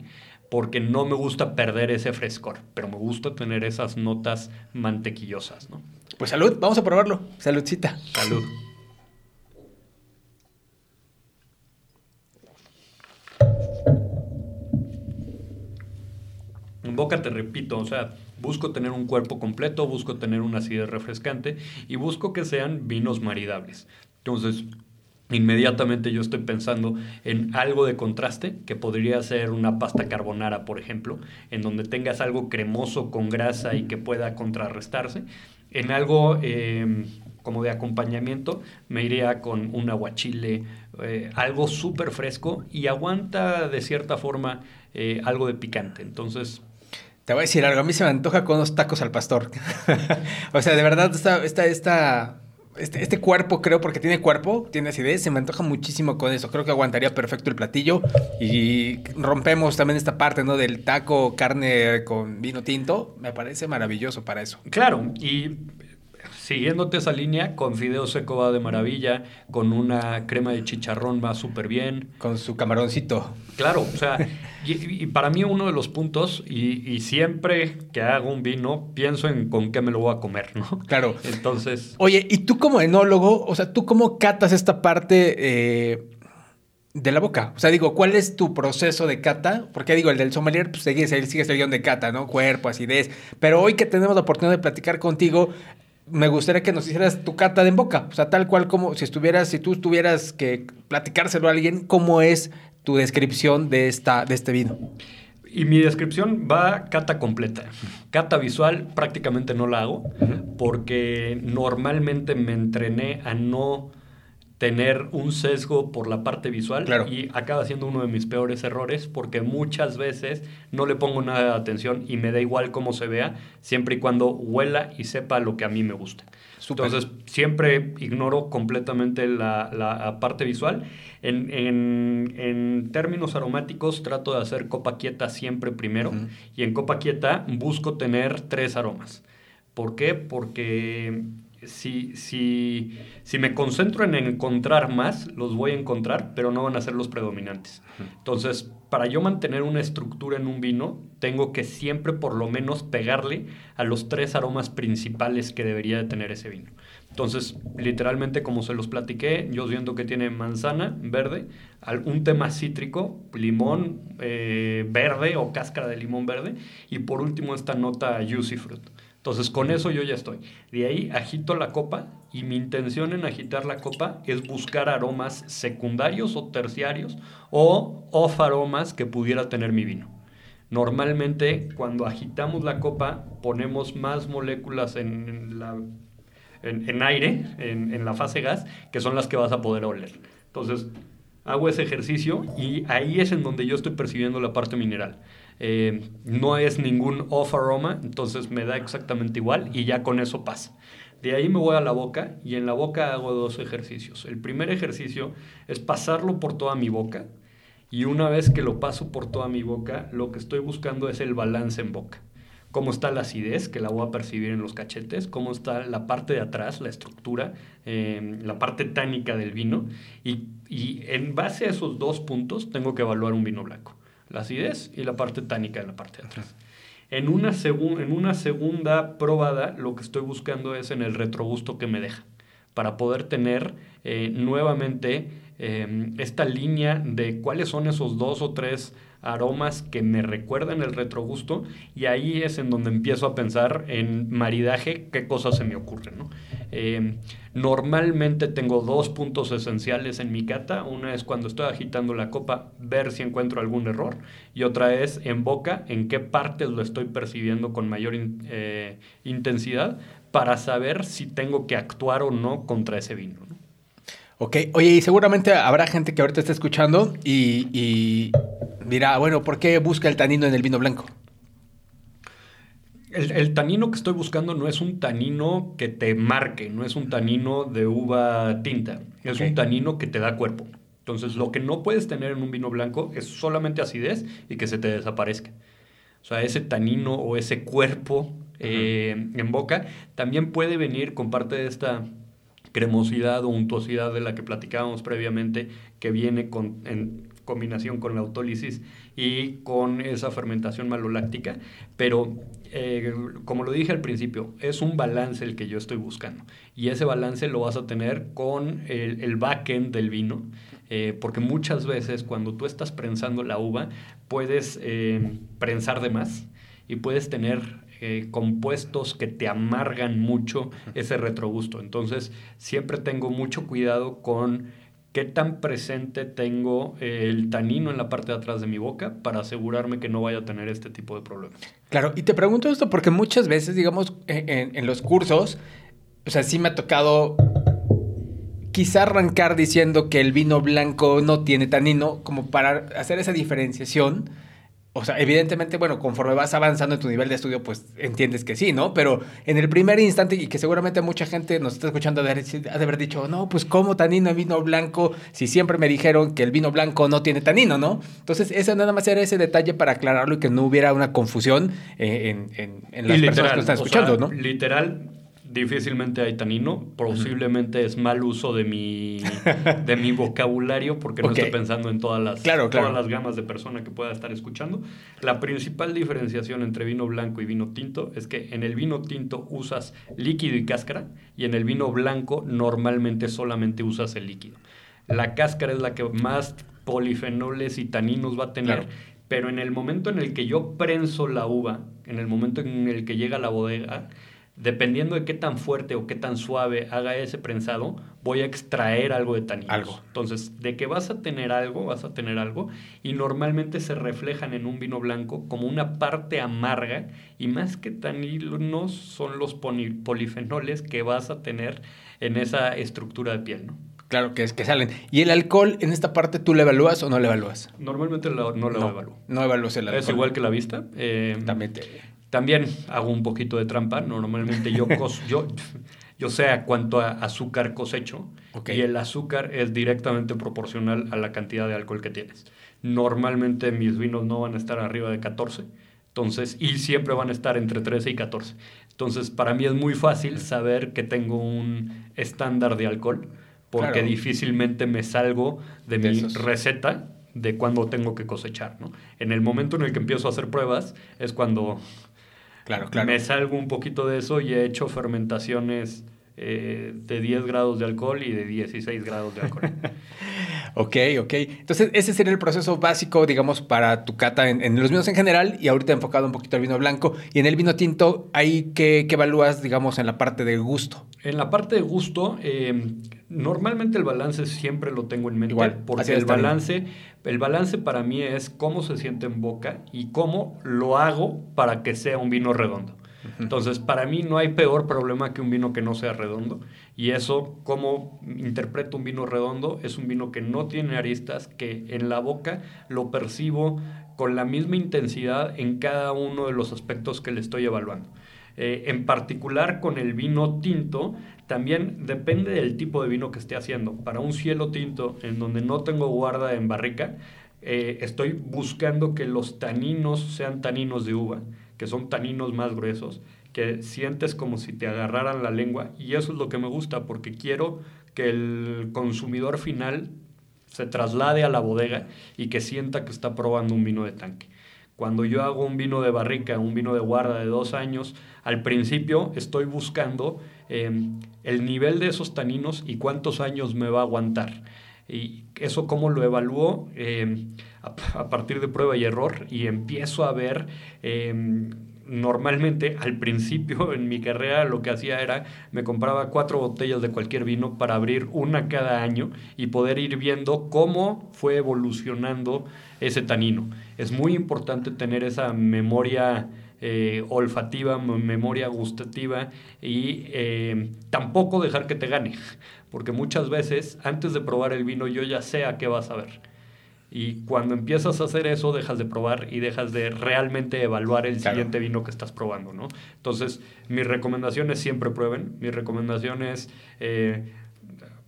porque no me gusta perder ese frescor, pero me gusta tener esas notas mantequillosas, ¿no? Pues salud, vamos a probarlo. Saludcita. Salud. En boca te repito, o sea, busco tener un cuerpo completo, busco tener una acidez refrescante y busco que sean vinos maridables. Entonces, Inmediatamente yo estoy pensando en algo de contraste, que podría ser una pasta carbonara, por ejemplo, en donde tengas algo cremoso con grasa y que pueda contrarrestarse. En algo em, como de acompañamiento, me iría con un aguachile, eh, algo súper fresco y aguanta de cierta forma eh, algo de picante. Entonces, te voy a decir algo, a mí se me antoja con unos tacos al pastor. o sea, de verdad, esta, esta, esta este, este, cuerpo, creo, porque tiene cuerpo, tiene acidez, se me antoja muchísimo con eso. Creo que aguantaría perfecto el platillo. Y rompemos también esta parte, ¿no? Del taco, carne con vino tinto. Me parece maravilloso para eso. Claro, y siguiéndote esa línea, con fideo seco va de maravilla, con una crema de chicharrón va súper bien. Con su camaroncito. Claro, o sea, y, para mí uno de los puntos, y, siempre que hago un vino, pienso en con qué me lo voy a comer, ¿no? Claro. Entonces... Oye, y tú como enólogo, o sea, ¿tú cómo catas esta parte... Eh, de la boca. O sea, digo, ¿cuál es tu proceso de cata? Porque digo, el del sommelier, pues sigue, sigue el guion de cata, ¿no? Cuerpo, acidez. Pero hoy que tenemos la oportunidad de platicar contigo, me gustaría que nos hicieras tu cata de en boca. O sea, tal cual como si estuvieras, si tú tuvieras que platicárselo a alguien, ¿cómo es tu descripción de, esta, de este vino? Y mi descripción va cata completa. Cata visual prácticamente no la hago porque normalmente me entrené a no tener un sesgo por la parte visual y acaba siendo uno de mis peores errores porque muchas veces no le pongo nada de atención y me da igual cómo se vea, siempre y cuando huela y sepa lo que a mí me gusta. Entonces, siempre ignoro completamente la, parte visual. En, términos aromáticos, trato de hacer copa quieta siempre primero. Y en copa quieta busco tener tres aromas. ¿Por qué? Porque si, si, si, me concentro en encontrar más, los voy a encontrar, pero no van a ser los predominantes. Entonces, para yo mantener una estructura en un vino, tengo que siempre por lo menos pegarle a los tres aromas principales que debería de tener ese vino. Entonces, literalmente, como se los platiqué, yo siento que tiene manzana verde, un tema cítrico, limón eh, verde o cáscara de limón verde, y por último esta nota juicy fruit. Entonces, con eso yo ya estoy. De ahí agito la copa y mi intención en agitar la copa es buscar aromas secundarios o terciarios o off aromas que pudiera tener mi vino. Normalmente, cuando agitamos la copa, ponemos más moléculas en, la, en, aire, en, en la fase gas, que son las que vas a poder oler. Entonces, hago ese ejercicio y ahí es en donde yo estoy percibiendo la parte mineral. Eh, no es ningún off aroma, entonces me da exactamente igual y ya con eso pasa. De ahí me voy a la boca y en la boca hago dos ejercicios. El primer ejercicio es pasarlo por toda mi boca y una vez que lo paso por toda mi boca, lo que estoy buscando es el balance en boca. Cómo está la acidez, que la voy a percibir en los cachetes, cómo está la parte de atrás, la estructura, eh, la parte tánica del vino. Y en base a esos dos puntos tengo que evaluar un vino blanco la acidez y la parte tánica de la parte de atrás. En una, en una segunda probada, lo que estoy buscando es en el retrogusto que me deja, para poder tener eh, nuevamente em, esta línea de cuáles son esos dos o tres aromas que me recuerdan el retrogusto y ahí es en donde empiezo a pensar en maridaje, qué cosas se me ocurren. ¿no? Em, normalmente tengo dos puntos esenciales en mi cata. Una es cuando estoy agitando la copa, ver si encuentro algún error. Y otra es en boca, en qué partes lo estoy percibiendo con mayor eh, intensidad para saber si tengo que actuar o no contra ese vino. Ok, oye, y seguramente habrá gente que ahorita está escuchando y, y dirá, bueno, ¿por qué busca el tanino en el vino blanco? El, tanino que estoy buscando no es un tanino que te marque, no es un tanino de uva tinta, es un tanino que te da cuerpo. Entonces, lo que no puedes tener en un vino blanco es solamente acidez y que se te desaparezca. O sea, ese tanino o ese cuerpo eh, en boca también puede venir con parte de esta cremosidad o untuosidad de la que platicábamos previamente, que viene con, en combinación con la autólisis y con esa fermentación maloláctica, pero eh, como lo dije al principio, es un balance el que yo estoy buscando. Y ese balance lo vas a tener con el, el backend del vino, eh, porque muchas veces cuando tú estás prensando la uva, puedes eh, prensar de más y puedes tener compuestos que te amargan mucho ese retrogusto. Entonces, siempre tengo mucho cuidado con qué tan presente tengo el tanino en la parte de atrás de mi boca para asegurarme que no vaya a tener este tipo de problemas. Claro, y te pregunto esto porque muchas veces, digamos, en, los cursos, o sea, sí me ha tocado quizá arrancar diciendo que el vino blanco no tiene tanino, como para hacer esa diferenciación o sea, evidentemente, bueno, conforme vas avanzando en tu nivel de estudio, pues entiendes que sí, ¿no? Pero en el primer instante, y que seguramente mucha gente nos está escuchando de, de haber dicho, no, pues ¿cómo tanino en vino blanco? Si siempre me dijeron que el vino blanco no tiene tanino, ¿no? Entonces, ese nada más era ese detalle para aclararlo y que no hubiera una confusión eh, en, en, las personas que están escuchando, ¿no? Literal, difícilmente hay tanino. Posiblemente es mal uso de mi, de mi vocabulario porque no estoy pensando en todas las, todas las gamas de persona que pueda estar escuchando. La principal diferenciación entre vino blanco y vino tinto es que en el vino tinto usas líquido y cáscara y en el vino blanco normalmente solamente usas el líquido. La cáscara es la que más polifenoles y taninos va a tener. Pero en el momento en el que yo prenso la uva, en el momento en el que llega a la bodega, dependiendo de qué tan fuerte o qué tan suave haga ese prensado, voy a extraer algo de taninos. Algo. Entonces, de que vas a tener algo, vas a tener algo, y normalmente se reflejan en un vino blanco como una parte amarga, y más que taninos son los polifenoles que vas a tener en esa estructura de piel, ¿no? Claro, que es que salen. ¿Y el alcohol en esta parte tú le evalúas o no le evalúas? Normalmente no lo evalúo. No evalúas el alcohol. Es igual que la vista. Eh, también, también hago un poquito de trampa. Normalmente yo, yo, yo sé a cuánto azúcar cosecho y el azúcar es directamente proporcional a la cantidad de alcohol que tienes. Normalmente mis vinos no van a estar arriba de 14. Entonces, y siempre van a estar entre 13 y 14. Entonces, para mí es muy fácil saber que tengo un estándar de alcohol porque difícilmente me salgo de, mi receta de cuando tengo que cosechar. ¿no? En el momento en el que empiezo a hacer pruebas es cuando claro, claro. me salgo un poquito de eso y he hecho fermentaciones eh, de 10 grados de alcohol y de 16 grados de alcohol. ok, ok. Entonces, ese sería el proceso básico, digamos, para tu cata en, los vinos en general y ahorita enfocado un poquito al vino blanco. Y en el vino tinto, ¿ahí qué, qué evalúas, digamos, en la parte de gusto? En la parte de gusto, eh, normalmente el balance siempre lo tengo en mente. Igual, porque el balance, el balance para mí es cómo se siente en boca y cómo lo hago para que sea un vino redondo. Entonces, para mí no hay peor problema que un vino que no sea redondo. Y eso, cómo interpreto un vino redondo, es un vino que no tiene aristas, que en la boca lo percibo con la misma intensidad en cada uno de los aspectos que le estoy evaluando. Eh, en particular con el vino tinto, también depende del tipo de vino que esté haciendo. Para un cielo tinto, en donde no tengo guarda en barrica, eh, estoy buscando que los taninos sean taninos de uva que son taninos más gruesos, que sientes como si te agarraran la lengua y eso es lo que me gusta porque quiero que el consumidor final se traslade a la bodega y que sienta que está probando un vino de tanque. Cuando yo hago un vino de barrica, un vino de guarda de dos años, al principio estoy buscando em, el nivel de esos taninos y cuántos años me va a aguantar. Y eso cómo lo evalúo em, a, partir de prueba y error y empiezo a ver... Em, normalmente al principio en mi carrera lo que hacía era me compraba cuatro botellas de cualquier vino para abrir una cada año y poder ir viendo cómo fue evolucionando ese tanino. Es muy importante tener esa memoria eh, olfativa, memoria gustativa y eh, tampoco dejar que te gane, porque muchas veces antes de probar el vino yo ya sé a qué vas a ver. Y cuando empiezas a hacer eso, dejas de probar y dejas de realmente evaluar el siguiente vino que estás probando, ¿no? Entonces, mis recomendaciones siempre prueben. Mis recomendaciones, eh,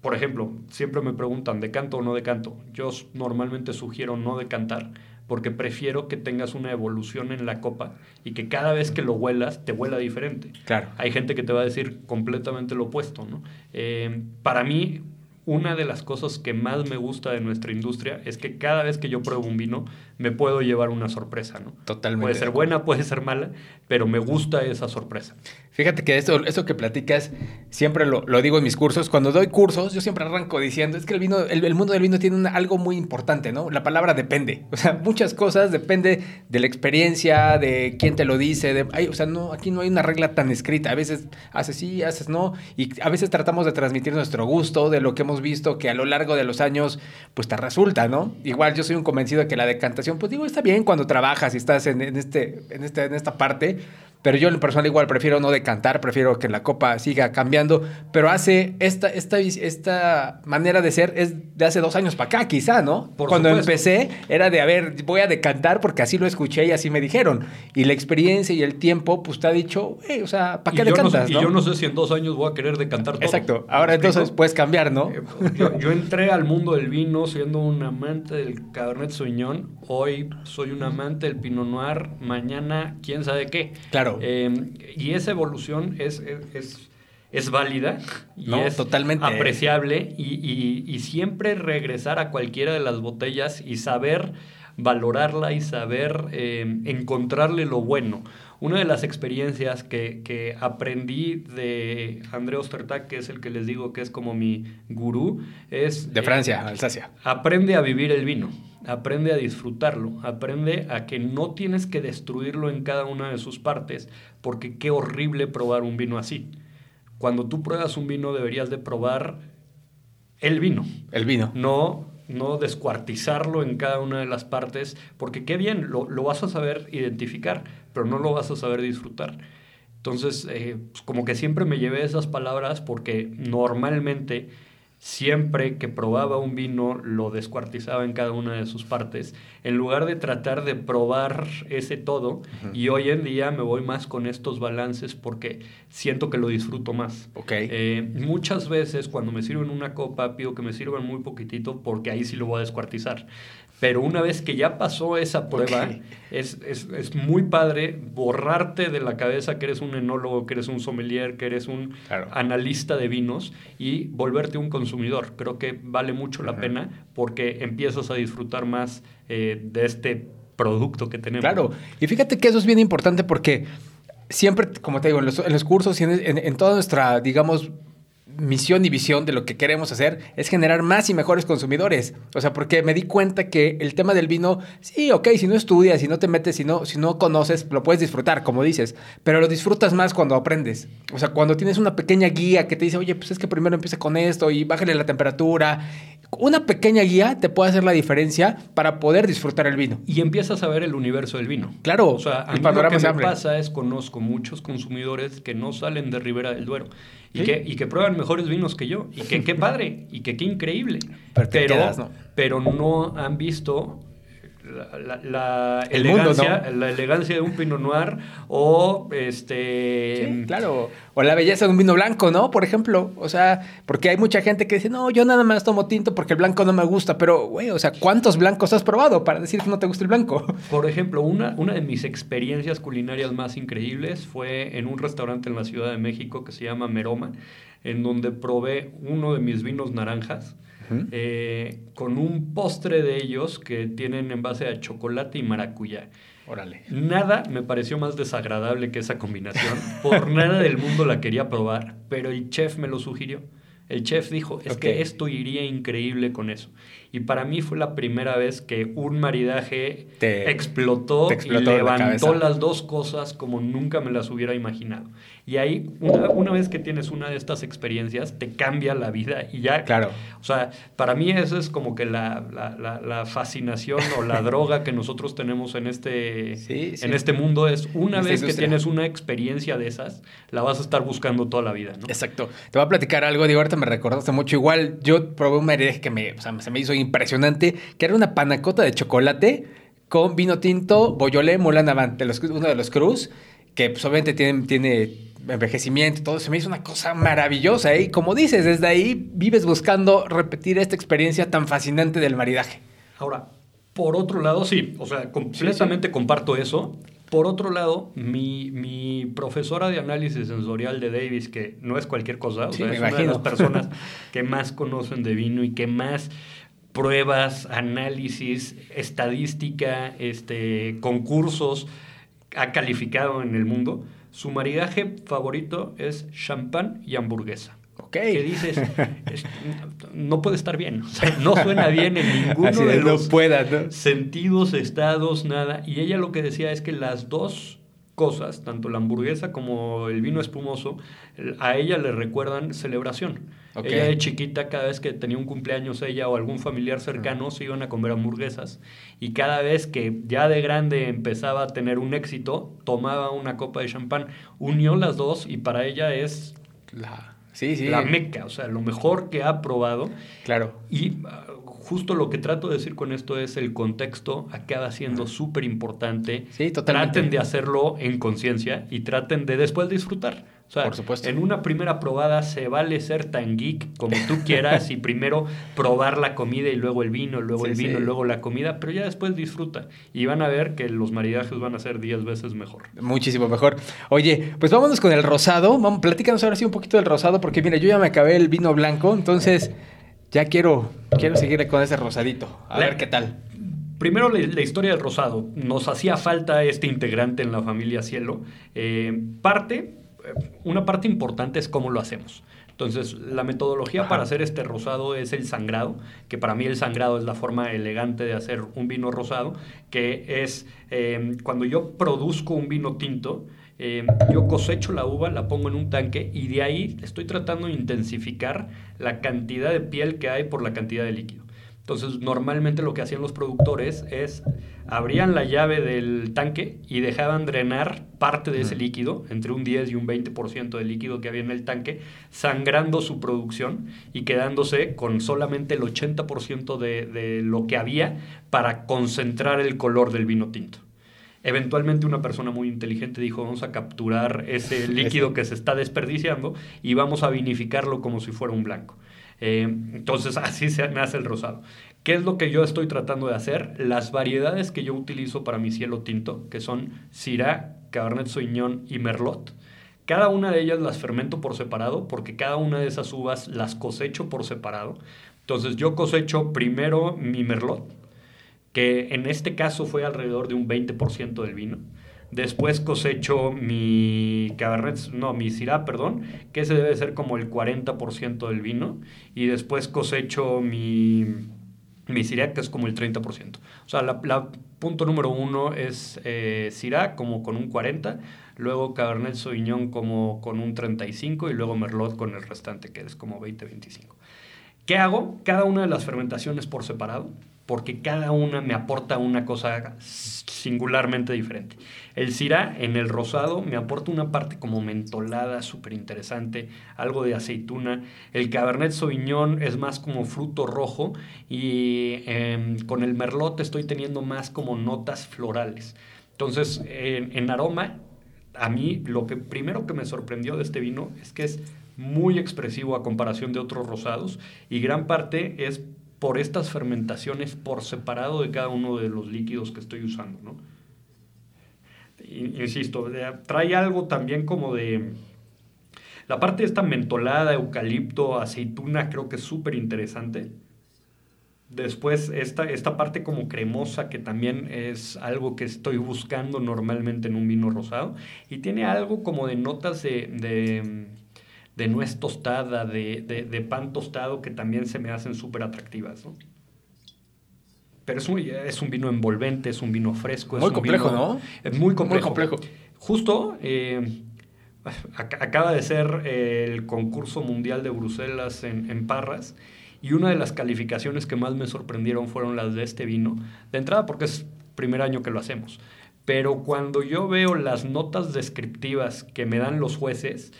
por ejemplo, siempre me preguntan, ¿de canto o no de canto? Yo normalmente sugiero no decantar porque prefiero que tengas una evolución en la copa y que cada vez que lo huelas te huela diferente. Claro. Hay gente que te va a decir completamente lo opuesto, ¿no? Eh, para mí, una de las cosas que más me gusta de nuestra industria es que cada vez que yo pruebo un vino me puedo llevar una sorpresa, ¿no? Totalmente. Puede ser buena, puede ser mala, pero me gusta esa sorpresa. Fíjate que eso, eso que platicas, siempre lo, digo en mis cursos. Cuando doy cursos, yo siempre arranco diciendo, es que el vino, el, mundo del vino tiene algo muy importante, ¿no? La palabra depende. O sea, muchas cosas depende de la experiencia, de quién te lo dice. De, o sea, no, aquí no hay una regla tan escrita. A veces haces sí, haces no. Y a veces tratamos de transmitir nuestro gusto de lo que hemos visto, que a lo largo de los años, pues te resulta, ¿no? Igual yo soy un convencido de que la decantación, pues digo, está bien cuando trabajas y estás en, este, en, en esta parte pero yo en personal igual prefiero no decantar, prefiero que la copa siga cambiando. Pero hace esta, esta, esta manera de ser es de hace dos años para acá, quizá, ¿no? Cuando empecé era de, a ver, voy a decantar porque así lo escuché y así me dijeron. Y la experiencia y el tiempo, pues te ha dicho, o sea, ¿para qué decantas? Y yo no sé si en dos años voy a querer decantar todo. Exacto. Ahora entonces puedes cambiar, ¿no? Eh, yo, yo, entré al mundo del vino siendo un amante del Cabernet Sauvignon. Hoy soy un amante del Pinot Noir. Mañana, quién sabe qué. Claro. Em, y esa evolución es, es, válida y es totalmente. apreciable y, siempre regresar a cualquiera de las botellas y saber valorarla y saber em, encontrarle lo bueno. Una de las experiencias que, aprendí de André Ostertag, que es el que les digo que es como mi gurú, es... De Francia, Alsacia. Aprende a vivir el vino aprende a disfrutarlo, aprende a que no tienes que destruirlo en cada una de sus partes, porque qué horrible probar un vino así. Cuando tú pruebas un vino deberías de probar el vino. El vino. No, no descuartizarlo en cada una de las partes, porque qué bien, lo, lo vas a saber identificar, pero no lo vas a saber disfrutar. Entonces, eh, pues como que siempre me llevé esas palabras porque normalmente siempre que probaba un vino lo descuartizaba en cada una de sus partes, en lugar de tratar de probar ese todo. Y hoy en día me voy más con estos balances porque siento que lo disfruto más. Okay. Eh, muchas veces cuando me sirven una copa pido que me sirvan muy poquitito porque ahí sí lo voy a descuartizar. Pero una vez que ya pasó esa prueba, es, es, es, muy padre borrarte de la cabeza que eres un enólogo, que eres un sommelier, que eres un claro. analista de vinos y volverte un consumidor. Creo que vale mucho la uh -huh. pena porque empiezas a disfrutar más eh, de este producto que tenemos. Claro, y fíjate que eso es bien importante porque siempre, como te digo, en los, en los cursos y en, en, en toda nuestra, digamos, misión y visión de lo que queremos hacer es generar más y mejores consumidores. O sea, porque me di cuenta que el tema del vino, sí, ok, si no estudias, si no te metes, si no, si no conoces, lo puedes disfrutar, como dices, pero lo disfrutas más cuando aprendes. O sea, cuando tienes una pequeña guía que te dice, oye, pues es que primero empieza con esto y bájale la temperatura. Una pequeña guía te puede hacer la diferencia para poder disfrutar el vino. Y empiezas a ver el universo del vino. Claro, o sea, a el mí lo que me pasa es conozco muchos consumidores que no salen de Ribera del Duero y, ¿Sí? que, y que prueban mejores vinos que yo. Y que qué padre, y que qué increíble. Pero, te pero, quedas, ¿no? pero no han visto la, mundo, elegancia, ¿no? la elegancia de un Pinot Noir o este Sí, claro. O la belleza de un vino blanco, ¿no? Por ejemplo. O sea, porque hay mucha gente que dice, no, yo nada más tomo tinto porque el blanco no me gusta. Pero, güey, o sea, ¿cuántos blancos has probado para decir que no te gusta el blanco? Por ejemplo, una, una de mis experiencias culinarias más increíbles fue en un restaurante en la Ciudad de México que se llama Meroma, en donde probé uno de mis vinos naranjas. -huh. eh, con un postre de ellos que tienen en base a chocolate y maracuyá. Órale. Nada me pareció más desagradable que esa combinación. Por nada del mundo la quería probar, pero el chef me lo sugirió. El chef dijo, es Okay. que esto iría increíble con eso. Y para mí fue la primera vez que un maridaje Te- explotó, te explotó y la levantó las dos cosas como nunca me las hubiera imaginado. Y ahí, una, una vez que tienes una de estas experiencias, te cambia la vida y ya... Claro. O sea, para mí eso es como que la, la- la- la fascinación o la droga que nosotros tenemos en este, Sí, sí. en este mundo es una vez que tienes una experiencia de esas, la vas a estar buscando toda la vida, ¿no? Exacto. Te voy a platicar algo, digo, ahorita me recordaste mucho. Igual yo probé un maridaje que me, o sea, se me hizo impresionante, que era una panacota de chocolate con vino tinto, boyolé, Moulin Avant, de los, uno de los Cruz, que pues, obviamente tiene, tiene envejecimiento y todo. Se me hizo una cosa maravillosa. ¿eh? Y como dices, desde ahí vives buscando repetir esta experiencia tan fascinante del maridaje. Ahora, por otro lado, sí, o sea, completamente comparto eso. Por otro lado, mi, mi profesora de análisis sensorial de Davis, que no es cualquier cosa, o Sí, sea, es una de imagino. las personas que más conocen de vino y que más pruebas, análisis, estadística, este, concursos ha calificado en el mundo. Su maridaje favorito es champán y hamburguesa. Ok. Que dices, es- no puede estar bien. O sea, no suena bien en ninguno de no los sentidos, estados, nada. Y ella lo que decía es que las dos cosas, tanto la hamburguesa como el vino espumoso, a ella le recuerdan celebración. Ok. Ella de chiquita, cada vez que tenía un cumpleaños ella o algún familiar cercano, se iban a comer hamburguesas. Y cada vez que ya de grande empezaba a tener un éxito, tomaba una copa de champán. Unió las dos y para ella es La- Sí, sí. la meca, o sea, lo mejor que ha probado. Claro. Y justo lo que trato de decir con esto es el contexto acaba siendo súper importante. Sí, totalmente. Traten de hacerlo en conciencia y traten de después disfrutar. O sea, Por supuesto. en una primera probada se vale ser tan geek como tú quieras y primero probar la comida y luego el vino, luego Sí, el vino, sí. y luego la comida, pero ya después disfruta y van a ver que los maridajes van a ser 10 veces mejor. Muchísimo mejor. Oye, pues vámonos con el rosado. Vamos, platícanos ahora sí un poquito del rosado, porque mira, yo ya me acabé el vino blanco, entonces ya quiero, quiero seguir con ese rosadito. A La- ver qué tal. Primero la, la historia del rosado. Nos hacía falta este integrante en la familia Cielo. Eh, parte, eh, una parte importante es cómo lo hacemos. Entonces, la metodología Ajá. para hacer este rosado es el sangrado, que para mí el sangrado es la forma elegante de hacer un vino rosado, que es eh, cuando yo produzco un vino tinto, Eh, yo cosecho la uva, la pongo en un tanque y de ahí estoy tratando de intensificar la cantidad de piel que hay por la cantidad de líquido. Entonces, normalmente lo que hacían los productores es abrían la llave del tanque y dejaban drenar parte de ese líquido, entre un 10 y un 20% del líquido que había en el tanque, sangrando su producción y quedándose con solamente el 80% de, de lo que había para concentrar el color del vino tinto. Eventualmente una persona muy inteligente dijo, vamos a capturar ese líquido que se está desperdiciando y vamos a vinificarlo como si fuera un blanco. Eh, entonces así se nace el rosado. ¿Qué es lo que yo estoy tratando de hacer? Las variedades que yo utilizo para mi cielo tinto, que son Syrah, Cabernet Sauvignon y Merlot. Cada una de ellas las fermento por separado porque cada una de esas uvas las cosecho por separado. Entonces yo cosecho primero mi Merlot, que en este caso fue alrededor de un 20% del vino. Después cosecho mi Cabernet, no, mi Syrah, perdón, que ese debe ser como el 40% del vino. Y después cosecho mi, mi Syrah, que es como el 30%. O sea, la, punto número uno es eh, Syrah, como con un 40%. Luego Cabernet Sauvignon como con un 35% y luego Merlot con el restante, que es como 20-25%. ¿Qué hago? Cada una de las fermentaciones por separado porque cada una me aporta una cosa singularmente diferente. El Syrah en el rosado me aporta una parte como mentolada, súper interesante, algo de aceituna. El Cabernet Sauvignon es más como fruto rojo y em, con el Merlot estoy teniendo más como notas florales. Entonces, en, en aroma, a mí lo que primero que me sorprendió de este vino es que es muy expresivo a comparación de otros rosados y gran parte es por estas fermentaciones por separado de cada uno de los líquidos que estoy usando, ¿no? Insisto, trae algo también como de... La parte de esta mentolada, eucalipto, aceituna, creo que es súper interesante. Después, esta, esta parte como cremosa, que también es algo que estoy buscando normalmente en un vino rosado. Y tiene algo como de notas de de nuez tostada, de, pan tostado, que también se me hacen súper atractivas, ¿no? Pero es un, es un vino envolvente, es un vino fresco. Muy complejo, ¿no? Es muy complejo. complejo. Justo eh, acaba de ser el concurso mundial de Bruselas en, en Parras y una de las calificaciones que más me sorprendieron fueron las de este vino. De entrada porque es primer año que lo hacemos. Pero cuando yo veo las notas descriptivas que me dan los jueces,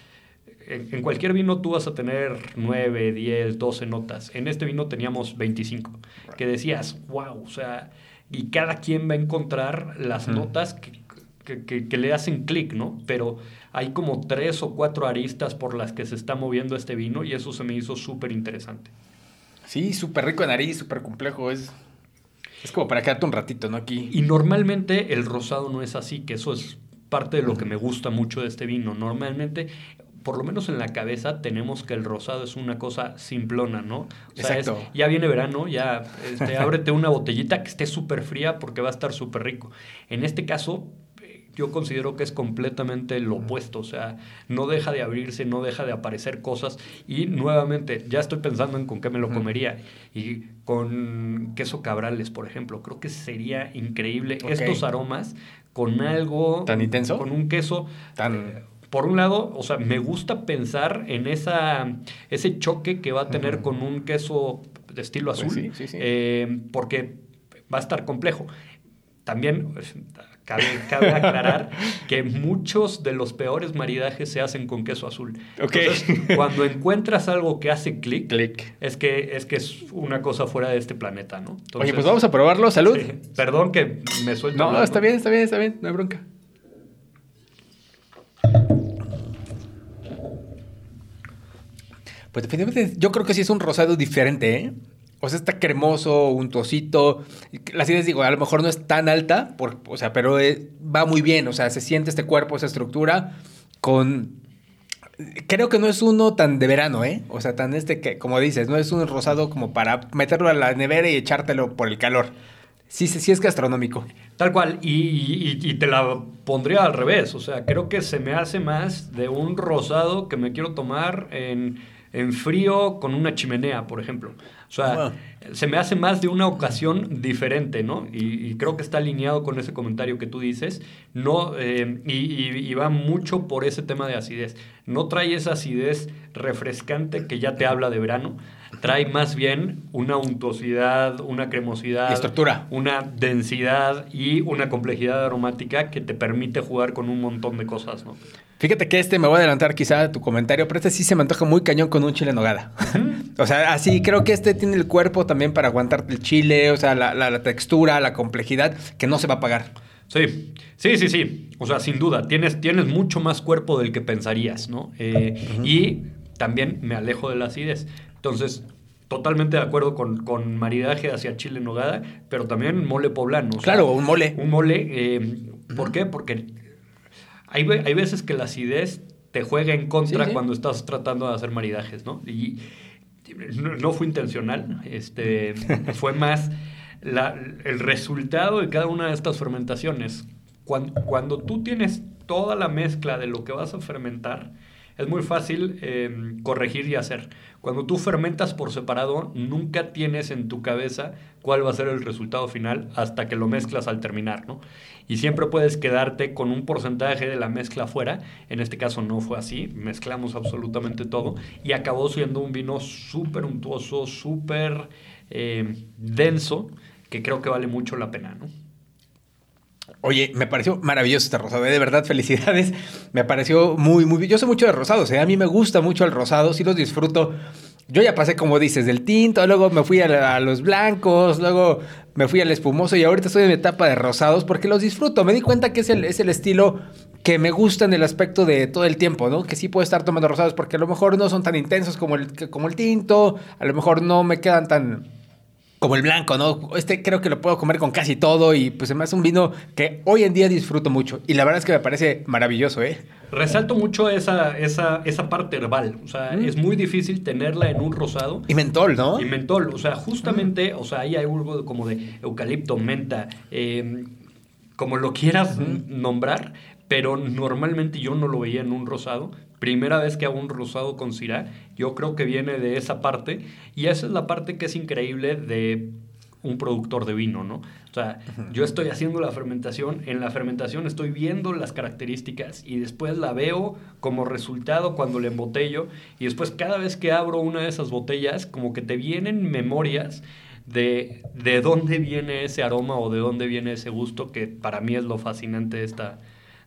en, cualquier vino tú vas a tener 9, 10, 12 notas. En este vino teníamos 25. Que decías, wow, o sea, y cada quien va a encontrar las notas que, le hacen clic, ¿no? Pero hay como tres o cuatro aristas por las que se está moviendo este vino y eso se me hizo súper interesante. Sí, súper rico de nariz, súper complejo. Es, es como para quedarte un ratito, ¿no? Aquí. Y normalmente el rosado no es así, que eso es parte de lo que me gusta mucho de este vino. Normalmente por lo menos en la cabeza tenemos que el rosado es una cosa simplona, ¿no? O sea, Exacto. ya viene verano, ya este, ábrete una botellita que esté súper fría porque va a estar súper rico. En este caso, yo considero que es completamente lo opuesto, o sea, no deja de abrirse, no deja de aparecer cosas y nuevamente, ya estoy pensando en con qué me lo comería y con queso cabrales, por ejemplo, creo que sería increíble estos aromas con algo tan intenso, con un queso tan eh, por un lado, o sea, me gusta pensar en esa, ese choque que va a tener con un queso de estilo pues azul, eh, porque va a estar complejo. También pues, cabe, aclarar que muchos de los peores maridajes se hacen con queso azul. Entonces, cuando encuentras algo que hace clic, es, que, es que es una cosa fuera de este planeta, ¿no? Oye, pues vamos a probarlo. Salud. Perdón que me suelto. No, está bien, está bien, está bien. No hay bronca. Pues definitivamente yo creo que sí es un rosado diferente, ¿eh? O sea, está cremoso, untosito. La acidez, digo, a lo mejor no es tan alta, o sea, pero eh, va muy bien. O sea, se siente este cuerpo, esa estructura con... Creo que no es uno tan de verano, ¿eh? O sea, tan este que, como dices, no es un rosado como para meterlo a la nevera y echártelo por el calor. Sí, sí, es gastronómico. Tal cual, y, y, te la pondría al revés, o sea, creo que se me hace más de un rosado que me quiero tomar en en frío con una chimenea, por ejemplo. O sea, se me hace más de una ocasión diferente, ¿no? Y, creo que está alineado con ese comentario que tú dices, no, eh, y, va mucho por ese tema de acidez. No trae esa acidez refrescante que ya te habla de verano, trae más bien una untuosidad, una cremosidad, estructura. una densidad y una complejidad aromática que te permite jugar con un montón de cosas, ¿no? Fíjate que este me voy a adelantar quizá a tu comentario, pero este sí se me antoja muy cañón con un chile en nogada. o sea, así creo que este tiene el cuerpo también para aguantar el chile, o sea, la, textura, la complejidad, que no se va a pagar. Sí, sí, sí, sí. O sea, sin duda, tienes, tienes mucho más cuerpo del que pensarías, ¿no? Eh, y también me alejo de la acidez. Entonces, totalmente de acuerdo con, con maridaje hacia chile en nogada, pero también mole poblano. claro, un mole. Un mole. Eh, ¿Por qué? Porque hay, hay veces que la acidez te juega en contra cuando estás tratando de hacer maridajes, ¿no? Y no, fue intencional, este, fue más el resultado de cada una de estas fermentaciones. Cuando, cuando, tú tienes toda la mezcla de lo que vas a fermentar, es muy fácil em, corregir y hacer. Cuando tú fermentas por separado, nunca tienes en tu cabeza cuál va a ser el resultado final hasta que lo mezclas al terminar, ¿no? Y siempre puedes quedarte con un porcentaje de la mezcla fuera. En este caso no fue así, mezclamos absolutamente todo y acabó siendo un vino súper untuoso, súper em, denso, que creo que vale mucho la pena, ¿no? Oye, me pareció maravilloso este rosado, ¿eh? de verdad, felicidades. Me pareció muy, muy... Yo sé mucho de rosados, ¿eh? a mí me gusta mucho el rosado, sí los disfruto. Yo ya pasé, como dices, del tinto, luego me fui a, los blancos, luego me fui al espumoso y ahorita estoy en etapa de rosados porque los disfruto. Me di cuenta que es el, es el estilo que me gusta en el aspecto de todo el tiempo, ¿no? Que sí puedo estar tomando rosados porque a lo mejor no son tan intensos como el, como el tinto, a lo mejor no me quedan tan como el blanco, ¿no? Este creo que lo puedo comer con casi todo y pues además es un vino que hoy en día disfruto mucho y la verdad es que me parece maravilloso, ¿eh? Resalto mucho esa, esa, esa parte herbal, o sea, mm. es muy difícil tenerla en un rosado. Y mentol, ¿no? Y mentol, o sea, justamente, o sea, ahí hay algo como de eucalipto, menta, em, como lo quieras nombrar, pero normalmente yo no lo veía en un rosado. Primera vez que hago un rosado con Syrah, yo creo que viene de esa parte y esa es la parte que es increíble de un productor de vino, ¿no? O sea, yo estoy haciendo la fermentación, en la fermentación estoy viendo las características y después la veo como resultado cuando la embotello y después cada vez que abro una de esas botellas como que te vienen memorias de, de dónde viene ese aroma o de dónde viene ese gusto que para mí es lo fascinante de esta,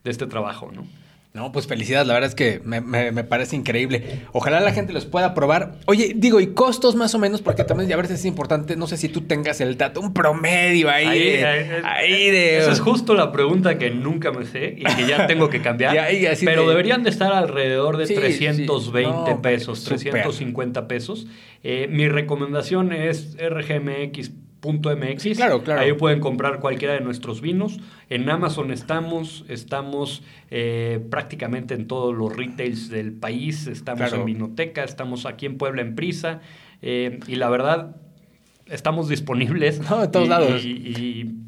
de este trabajo, ¿no? No, pues felicidades, la verdad es que me, parece increíble. Ojalá la gente los pueda probar. Oye, digo, y costos más o menos, porque también a veces es importante, no sé si tú tengas el dato, un promedio ahí, ahí, de, Esa es justo la pregunta que nunca me sé y que ya tengo que cambiar. pero deberían de estar alrededor de 320 pesos, 350 pesos. Eh, mi recomendación es RGMX .mx. claro, claro. Ahí pueden comprar cualquiera de nuestros vinos. En Amazon estamos, estamos eh, prácticamente en todos los retails del país. Estamos en Vinoteca, estamos aquí en Puebla en Prisa. Eh, y la verdad, estamos disponibles. No, de todos lados.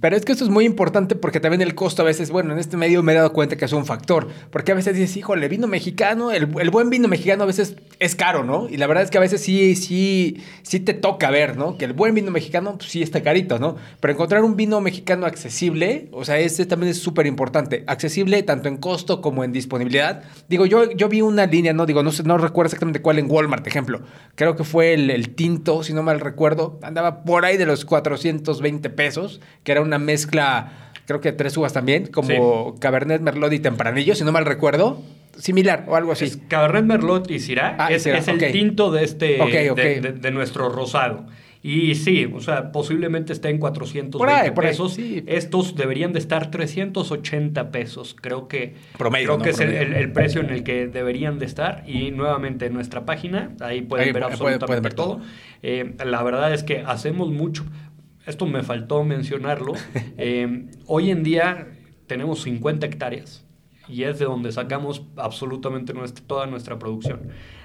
Pero es que esto es muy importante porque también el costo a veces, bueno, en este medio me he dado cuenta que es un factor. Porque a veces dices, híjole, vino mexicano, el, buen vino mexicano a veces es caro, ¿no? Y la verdad es que a veces sí, sí, sí te toca ver, ¿no? Que el buen vino mexicano pues, sí está carito, ¿no? Pero encontrar un vino mexicano accesible, o sea, ese también es súper importante. Accesible tanto en costo como en disponibilidad. Digo, yo, yo vi una línea, no digo, no, sé, no recuerdo exactamente cuál en Walmart, ejemplo. Creo que fue el, el tinto, si no mal recuerdo. Andaba por ahí de los 420 pesos, que era una mezcla, creo que tres uvas también, como Cabernet Merlot y Tempranillo, si no mal recuerdo. Similar o algo así. Cabernet Merlot y Syrah ah, es, el tinto de este De, nuestro rosado. Y sí, o sea, posiblemente esté en 420 pesos. Estos deberían de estar 380 pesos. Creo que, Promedio, creo que es el, precio en el que deberían de estar. Y nuevamente en nuestra página, ahí pueden ver absolutamente ver todo. Eh, la verdad es que hacemos mucho. Esto me faltó mencionarlo. Eh, hoy en día tenemos 50 hectáreas y es de donde sacamos absolutamente toda nuestra producción.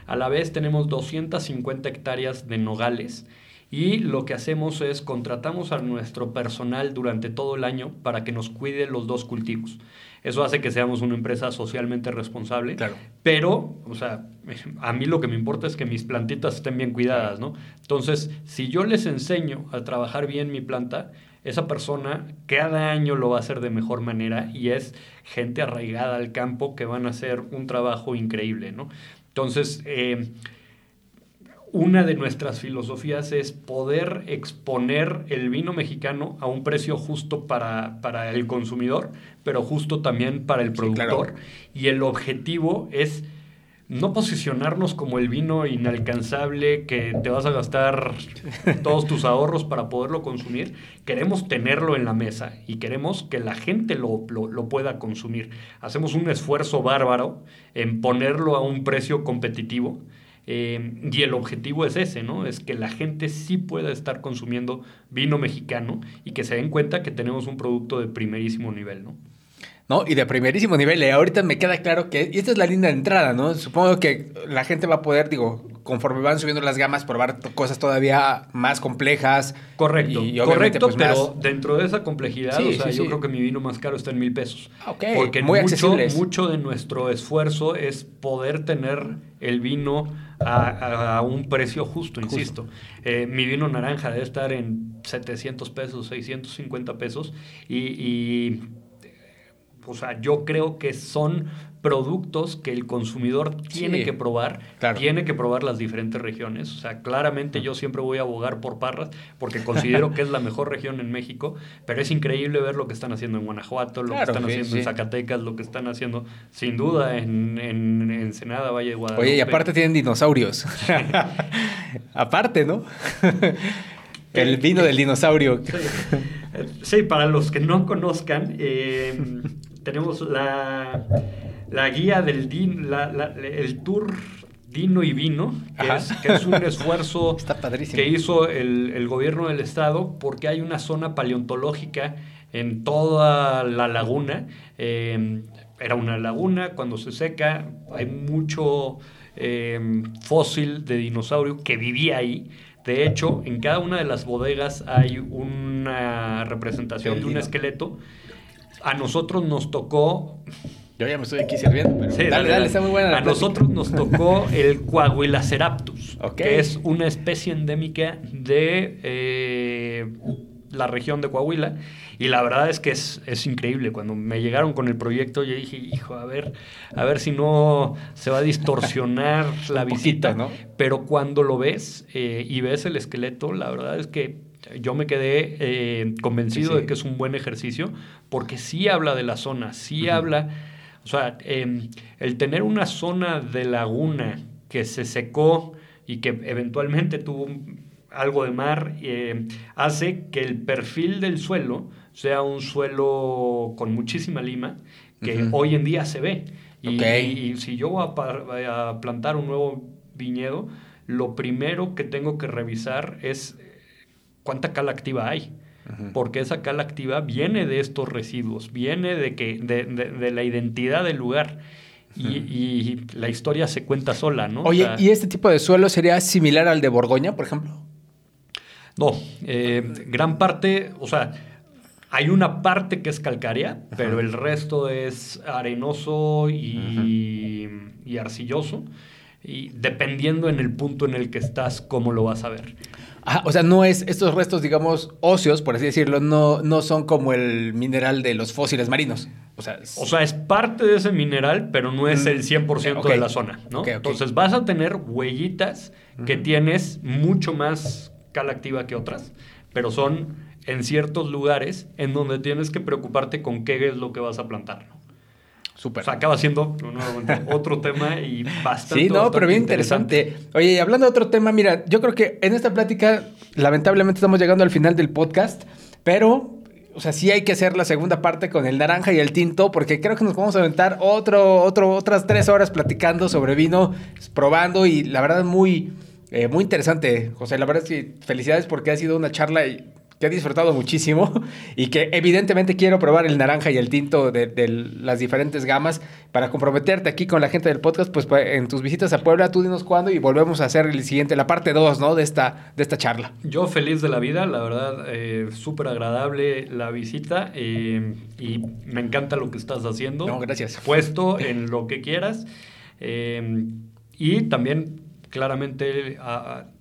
A la vez tenemos 250 hectáreas de nogales Y lo que hacemos es contratamos a nuestro personal durante todo el año para que nos cuide los dos cultivos. Eso hace que seamos una empresa socialmente responsable. Claro. Pero, o sea, a mí lo que me importa es que mis plantitas estén bien cuidadas, ¿no? Entonces, si yo les enseño a trabajar bien mi planta, esa persona cada año lo va a hacer de mejor manera y es gente arraigada al campo que van a hacer un trabajo increíble, ¿no? Entonces, eh, una de nuestras filosofías es poder exponer el vino mexicano a un precio justo para, para el consumidor, pero justo también para el productor. Y el objetivo es no posicionarnos como el vino inalcanzable que te vas a gastar todos tus ahorros para poderlo consumir. Queremos tenerlo en la mesa y queremos que la gente lo, lo, pueda consumir. Hacemos un esfuerzo bárbaro en ponerlo a un precio competitivo eh, y el objetivo es ese, ¿no? Es que la gente sí pueda estar consumiendo vino mexicano y que se den cuenta que tenemos un producto de primerísimo nivel, ¿no? ¿no? Y de primerísimo nivel. Y ahorita me queda claro que, y esta es la línea de entrada, ¿no? Supongo que la gente va a poder, digo, conforme van subiendo las gamas, probar cosas todavía más complejas. Correcto, correcto, pues, pero dentro de esa complejidad, o sea, yo creo que mi vino más caro está en mil pesos. Ah, ok, Porque muy mucho, mucho de nuestro esfuerzo es poder tener el vino a, un precio justo, insisto. Eh, mi vino naranja debe estar en 700 pesos, 650 pesos y o sea, yo creo que son productos que el consumidor tiene que probar, tiene que probar las diferentes regiones. O sea, claramente yo siempre voy a abogar por Parras porque considero que es la mejor región en México, pero es increíble ver lo que están haciendo en Guanajuato, lo que están haciendo en Zacatecas, lo que están haciendo sin duda en, en Ensenada, Valle de Guadalupe. Oye, y aparte tienen dinosaurios. aparte, ¿no? El vino del dinosaurio. Sí. para los que no conozcan, eh, tenemos la, guía del din, el tour Dino y Vino, que es, un esfuerzo que hizo el, gobierno del estado porque hay una zona paleontológica en toda la laguna. Em, era una laguna, cuando se seca hay mucho em, fósil de dinosaurio que vivía ahí. De hecho, en cada una de las bodegas hay una representación de un esqueleto a nosotros nos tocó... Yo ya me estoy aquí sirviendo, pero dale, dale, está muy buena. a nosotros nos tocó el Coahuilaceraptus, que es una especie endémica de eh, la región de Coahuila. Y la verdad es que es, increíble. Cuando me llegaron con el proyecto, yo dije, hijo, a ver, a ver si no se va a distorsionar la visita. ¿no? Pero cuando lo ves eh, y ves el esqueleto, la verdad es que yo me quedé eh, convencido de que es un buen ejercicio porque sí habla de la zona, sí habla, o sea, em, el tener una zona de laguna que se secó y que eventualmente tuvo algo de mar, eh, hace que el perfil del suelo sea un suelo con muchísima lima, que hoy en día se ve. Y, si yo voy a plantar un nuevo viñedo, lo primero que tengo que revisar es cuánta cal activa hay. Porque esa cal activa viene de estos residuos, viene de, que, de, la identidad del lugar. y, la historia se cuenta sola, ¿no? Oye, ¿y este tipo de suelo sería similar al de Borgoña, por ejemplo? No, eh, gran parte, o sea, hay una parte que es calcárea, pero el resto es arenoso y, y arcilloso. Y dependiendo en el punto en el que estás, cómo lo vas a ver o sea, no es, estos restos, digamos, óseos, por así decirlo, no, no son como el mineral de los fósiles marinos. O sea, es, o sea, es parte de ese mineral, pero no es el 100% de la zona, ¿no? Entonces vas a tener huellitas que tienes mucho más cal activa que otras, pero son en ciertos lugares en donde tienes que preocuparte con qué es lo que vas a plantar, ¿no? Súper. O sea, acaba siendo otro tema y bastante. Sí, no, pero bien interesante. Oye, y hablando de otro tema, mira, yo creo que en esta plática, lamentablemente estamos llegando al final del podcast, pero o sea, sí hay que hacer la segunda parte con el naranja y el tinto, porque creo que nos vamos a aventar otro, otro, otras tres horas platicando sobre vino, probando, y la verdad muy, eh, muy interesante, José. La verdad es que felicidades porque ha sido una charla que he disfrutado muchísimo y que evidentemente quiero probar el naranja y el tinto de, de las diferentes gamas para comprometerte aquí con la gente del podcast, pues en tus visitas a Puebla, tú dinos cuándo y volvemos a hacer el siguiente, la parte 2, ¿no? De esta, de esta charla. Yo feliz de la vida, la verdad, eh, súper agradable la visita eh, y me encanta lo que estás haciendo. No, gracias. Puesto en lo que quieras. Eh, y también claramente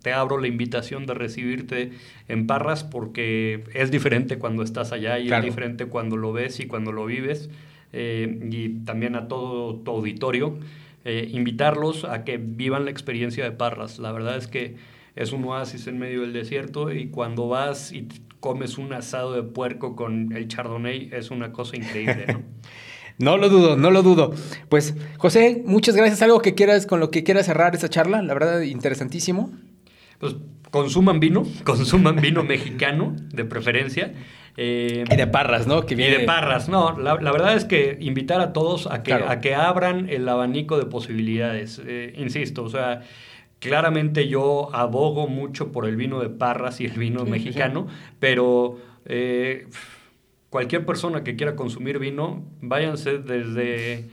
te abro la invitación de recibirte en Parras porque es diferente cuando estás allá y es diferente cuando lo ves y cuando lo vives. Eh, y también a todo tu auditorio, eh, invitarlos a que vivan la experiencia de Parras. La verdad es que es un oasis en medio del desierto y cuando vas y comes un asado de puerco con el chardonnay es una cosa increíble, ¿no? No lo dudo, no lo dudo. Pues, José, muchas gracias. ¿Algo que quieras, con lo que quieras cerrar esta charla? La verdad, interesantísimo. Pues consuman vino, consuman vino mexicano, de preferencia. Eh, y de parras, ¿no? Que Y de parras, no. La, verdad es que invitar a todos a que, a que abran el abanico de posibilidades. Eh, insisto, o sea, claramente yo abogo mucho por el vino de parras y el vino mexicano, pero... Eh, cualquier persona que quiera consumir vino, váyanse desde,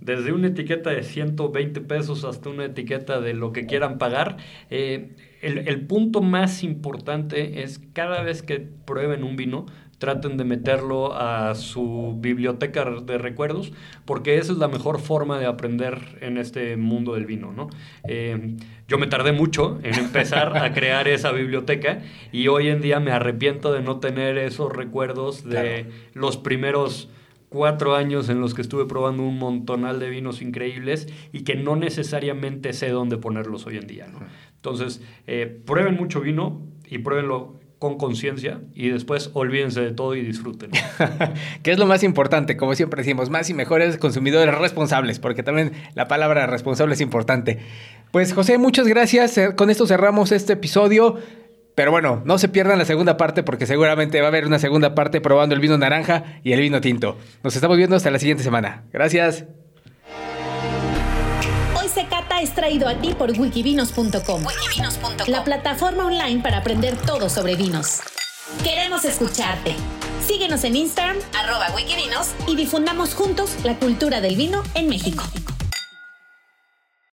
desde una etiqueta de 120 pesos hasta una etiqueta de lo que quieran pagar. Eh, el, el, punto más importante es cada vez que prueben un vino, traten de meterlo a su biblioteca de recuerdos, porque esa es la mejor forma de aprender en este mundo del vino, ¿no? Eh, yo me tardé mucho en empezar a crear esa biblioteca y hoy en día me arrepiento de no tener esos recuerdos de los primeros cuatro años en los que estuve probando un montonal de vinos increíbles y que no necesariamente sé dónde ponerlos hoy en día, ¿no? Entonces, eh, prueben mucho vino y pruébenlo con conciencia y después olvídense de todo y disfruten. ¿Qué es lo más importante? Como siempre decimos, más y mejores consumidores responsables, porque también la palabra responsable es importante. Pues José, muchas gracias. Eh, con esto cerramos este episodio. Pero bueno, no se pierdan la segunda parte porque seguramente va a haber una segunda parte probando el vino naranja y el vino tinto. Nos estamos viendo hasta la siguiente semana. Gracias es traído a ti por wikivinos.com, la plataforma online para aprender todo sobre vinos. Queremos escucharte. Síguenos en Instagram, arroba wikivinos, y difundamos juntos la cultura del vino en México.